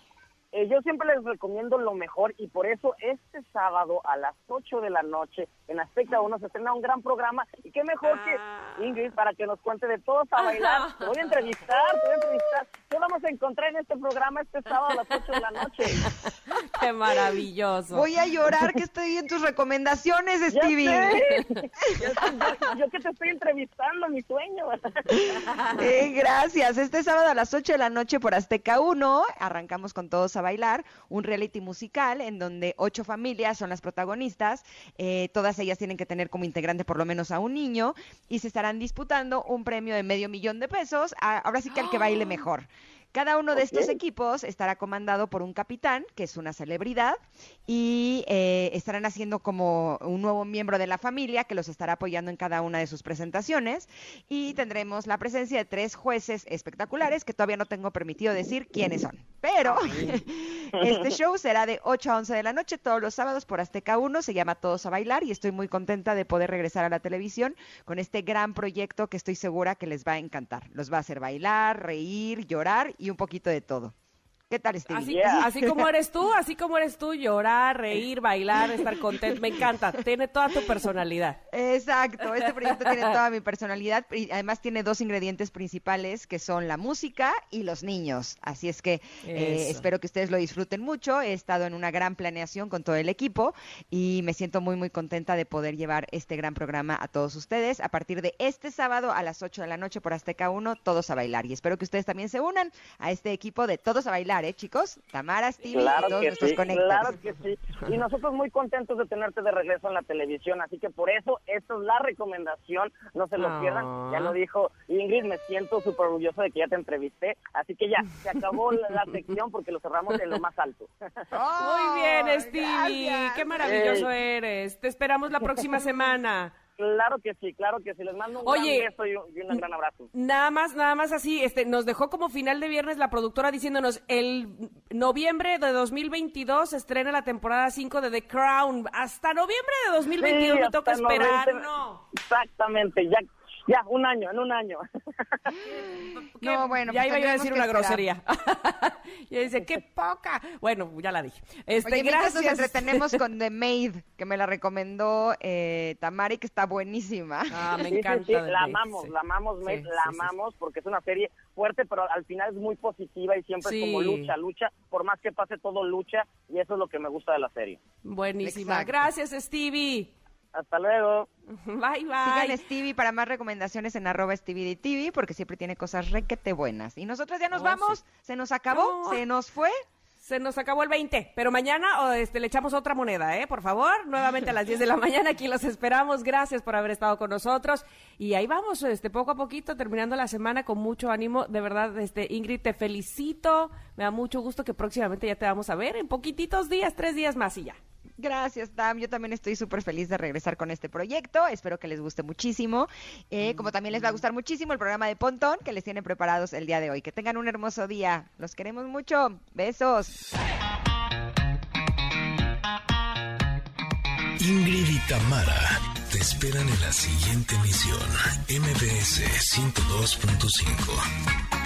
Speaker 9: Eh, yo siempre les recomiendo lo mejor y por eso este sábado a las 8 de la noche en Azteca 1 se estrena un gran programa y qué mejor que ah. Ingrid para que nos cuente de todos *laughs* a bailar. Te voy a entrevistar, te voy a entrevistar. ¿Qué vamos a encontrar en este programa este sábado a las 8 de la noche? *laughs*
Speaker 2: Qué maravilloso.
Speaker 1: Voy a llorar que estoy en tus recomendaciones, Stevie. *laughs*
Speaker 9: Yo, que te estoy entrevistando, mi sueño. *laughs*
Speaker 1: Eh, gracias. Este sábado a las 8 de la noche por Azteca 1 arrancamos con todos a bailar, un reality musical en donde ocho familias son las protagonistas, eh, todas ellas tienen que tener como integrante por lo menos a un niño y se estarán disputando un premio de medio millón de pesos, ahora sí que al que baile ¡Ah! mejor. Cada uno de estos equipos estará comandado por un capitán, que es una celebridad, y eh, estarán haciendo como un nuevo miembro de la familia que los estará apoyando en cada una de sus presentaciones. Y tendremos la presencia de tres jueces espectaculares que todavía no tengo permitido decir quiénes son. Pero *laughs* este show será de 8 a 11 de la noche todos los sábados por Azteca 1. Se llama Todos a Bailar y estoy muy contenta de poder regresar a la televisión con este gran proyecto que estoy segura que les va a encantar. Los va a hacer bailar, reír, llorar y un poquito de todo. ¿Qué tal, Stevie?
Speaker 2: Así, como eres tú, así como eres tú, llorar, reír, bailar, estar contento, me encanta, tiene toda tu personalidad.
Speaker 1: Exacto, este proyecto tiene toda *laughs* mi personalidad y además tiene dos ingredientes principales que son la música y los niños. Así es que eh, espero que ustedes lo disfruten mucho. He estado en una gran planeación con todo el equipo y me siento muy, muy contenta de poder llevar este gran programa a todos ustedes. A partir de este sábado a las 8 de la noche por Azteca 1, todos a bailar. Y espero que ustedes también se unan a este equipo de todos a bailar ¿eh, chicos? Tamara, Stevie
Speaker 9: claro
Speaker 1: y todos nuestros
Speaker 9: sí, Claro que sí. Y nosotros muy contentos de tenerte de regreso en la televisión, así que por eso esta es la recomendación, no se lo pierdan. Ya lo dijo Ingrid, me siento súper orgulloso de que ya te entrevisté, así que ya, se acabó la, sección porque lo cerramos en lo más alto.
Speaker 2: muy bien, Stevie, qué maravilloso eres. Te esperamos la próxima semana.
Speaker 9: Claro que sí, claro que sí. Les mando un Oye, gran beso y un, gran abrazo.
Speaker 2: Nada más, nada más así, este, nos dejó como final de viernes la productora diciéndonos, el noviembre de 2022 se estrena la temporada 5 de The Crown. Hasta noviembre de 2022 me toca esperar, ¿no?
Speaker 9: Exactamente, ya ya, un año, en un año. *laughs*
Speaker 2: no, bueno. Ya pues iba a decir una grosería. *laughs* y dice, qué poca. Bueno, ya la dije. Este,
Speaker 1: Oye, gracias. Nos entretenemos *laughs* con The Maid, que me la recomendó eh, Tamari, que está buenísima.
Speaker 2: Ah, me encanta.
Speaker 9: la amamos, la amamos, Maid, la amamos, porque es una serie fuerte, pero al final es muy positiva y siempre es como lucha, lucha. Por más que pase todo, lucha. Y eso es lo que me gusta de la serie.
Speaker 2: Buenísima. Gracias, Stevie.
Speaker 9: Hasta luego. *laughs*
Speaker 2: Bye, bye.
Speaker 1: Sigan Stevie para más recomendaciones en arroba Stevie TV porque siempre tiene cosas requete buenas. Y nosotros ya nos oh, vamos. Se nos acabó, se nos fue.
Speaker 2: Se nos acabó el 20, pero mañana este, le echamos otra moneda, ¿eh? Por favor, nuevamente a las 10 de la *laughs* mañana, aquí los esperamos. Gracias por haber estado con nosotros. Y ahí vamos, este, poco a poquito, terminando la semana con mucho ánimo. De verdad, este, Ingrid, te felicito. Me da mucho gusto que próximamente ya te vamos a ver en poquititos días, tres días más y ya.
Speaker 1: Gracias, Tam. Yo también estoy súper feliz de regresar con este proyecto. Espero que les guste muchísimo. Eh, como también les va a gustar muchísimo el programa de Pontón que les tiene preparados el día de hoy. Que tengan un hermoso día. Los queremos mucho. Besos.
Speaker 3: Ingrid y Tamara te esperan en la siguiente emisión. MBS 102.5.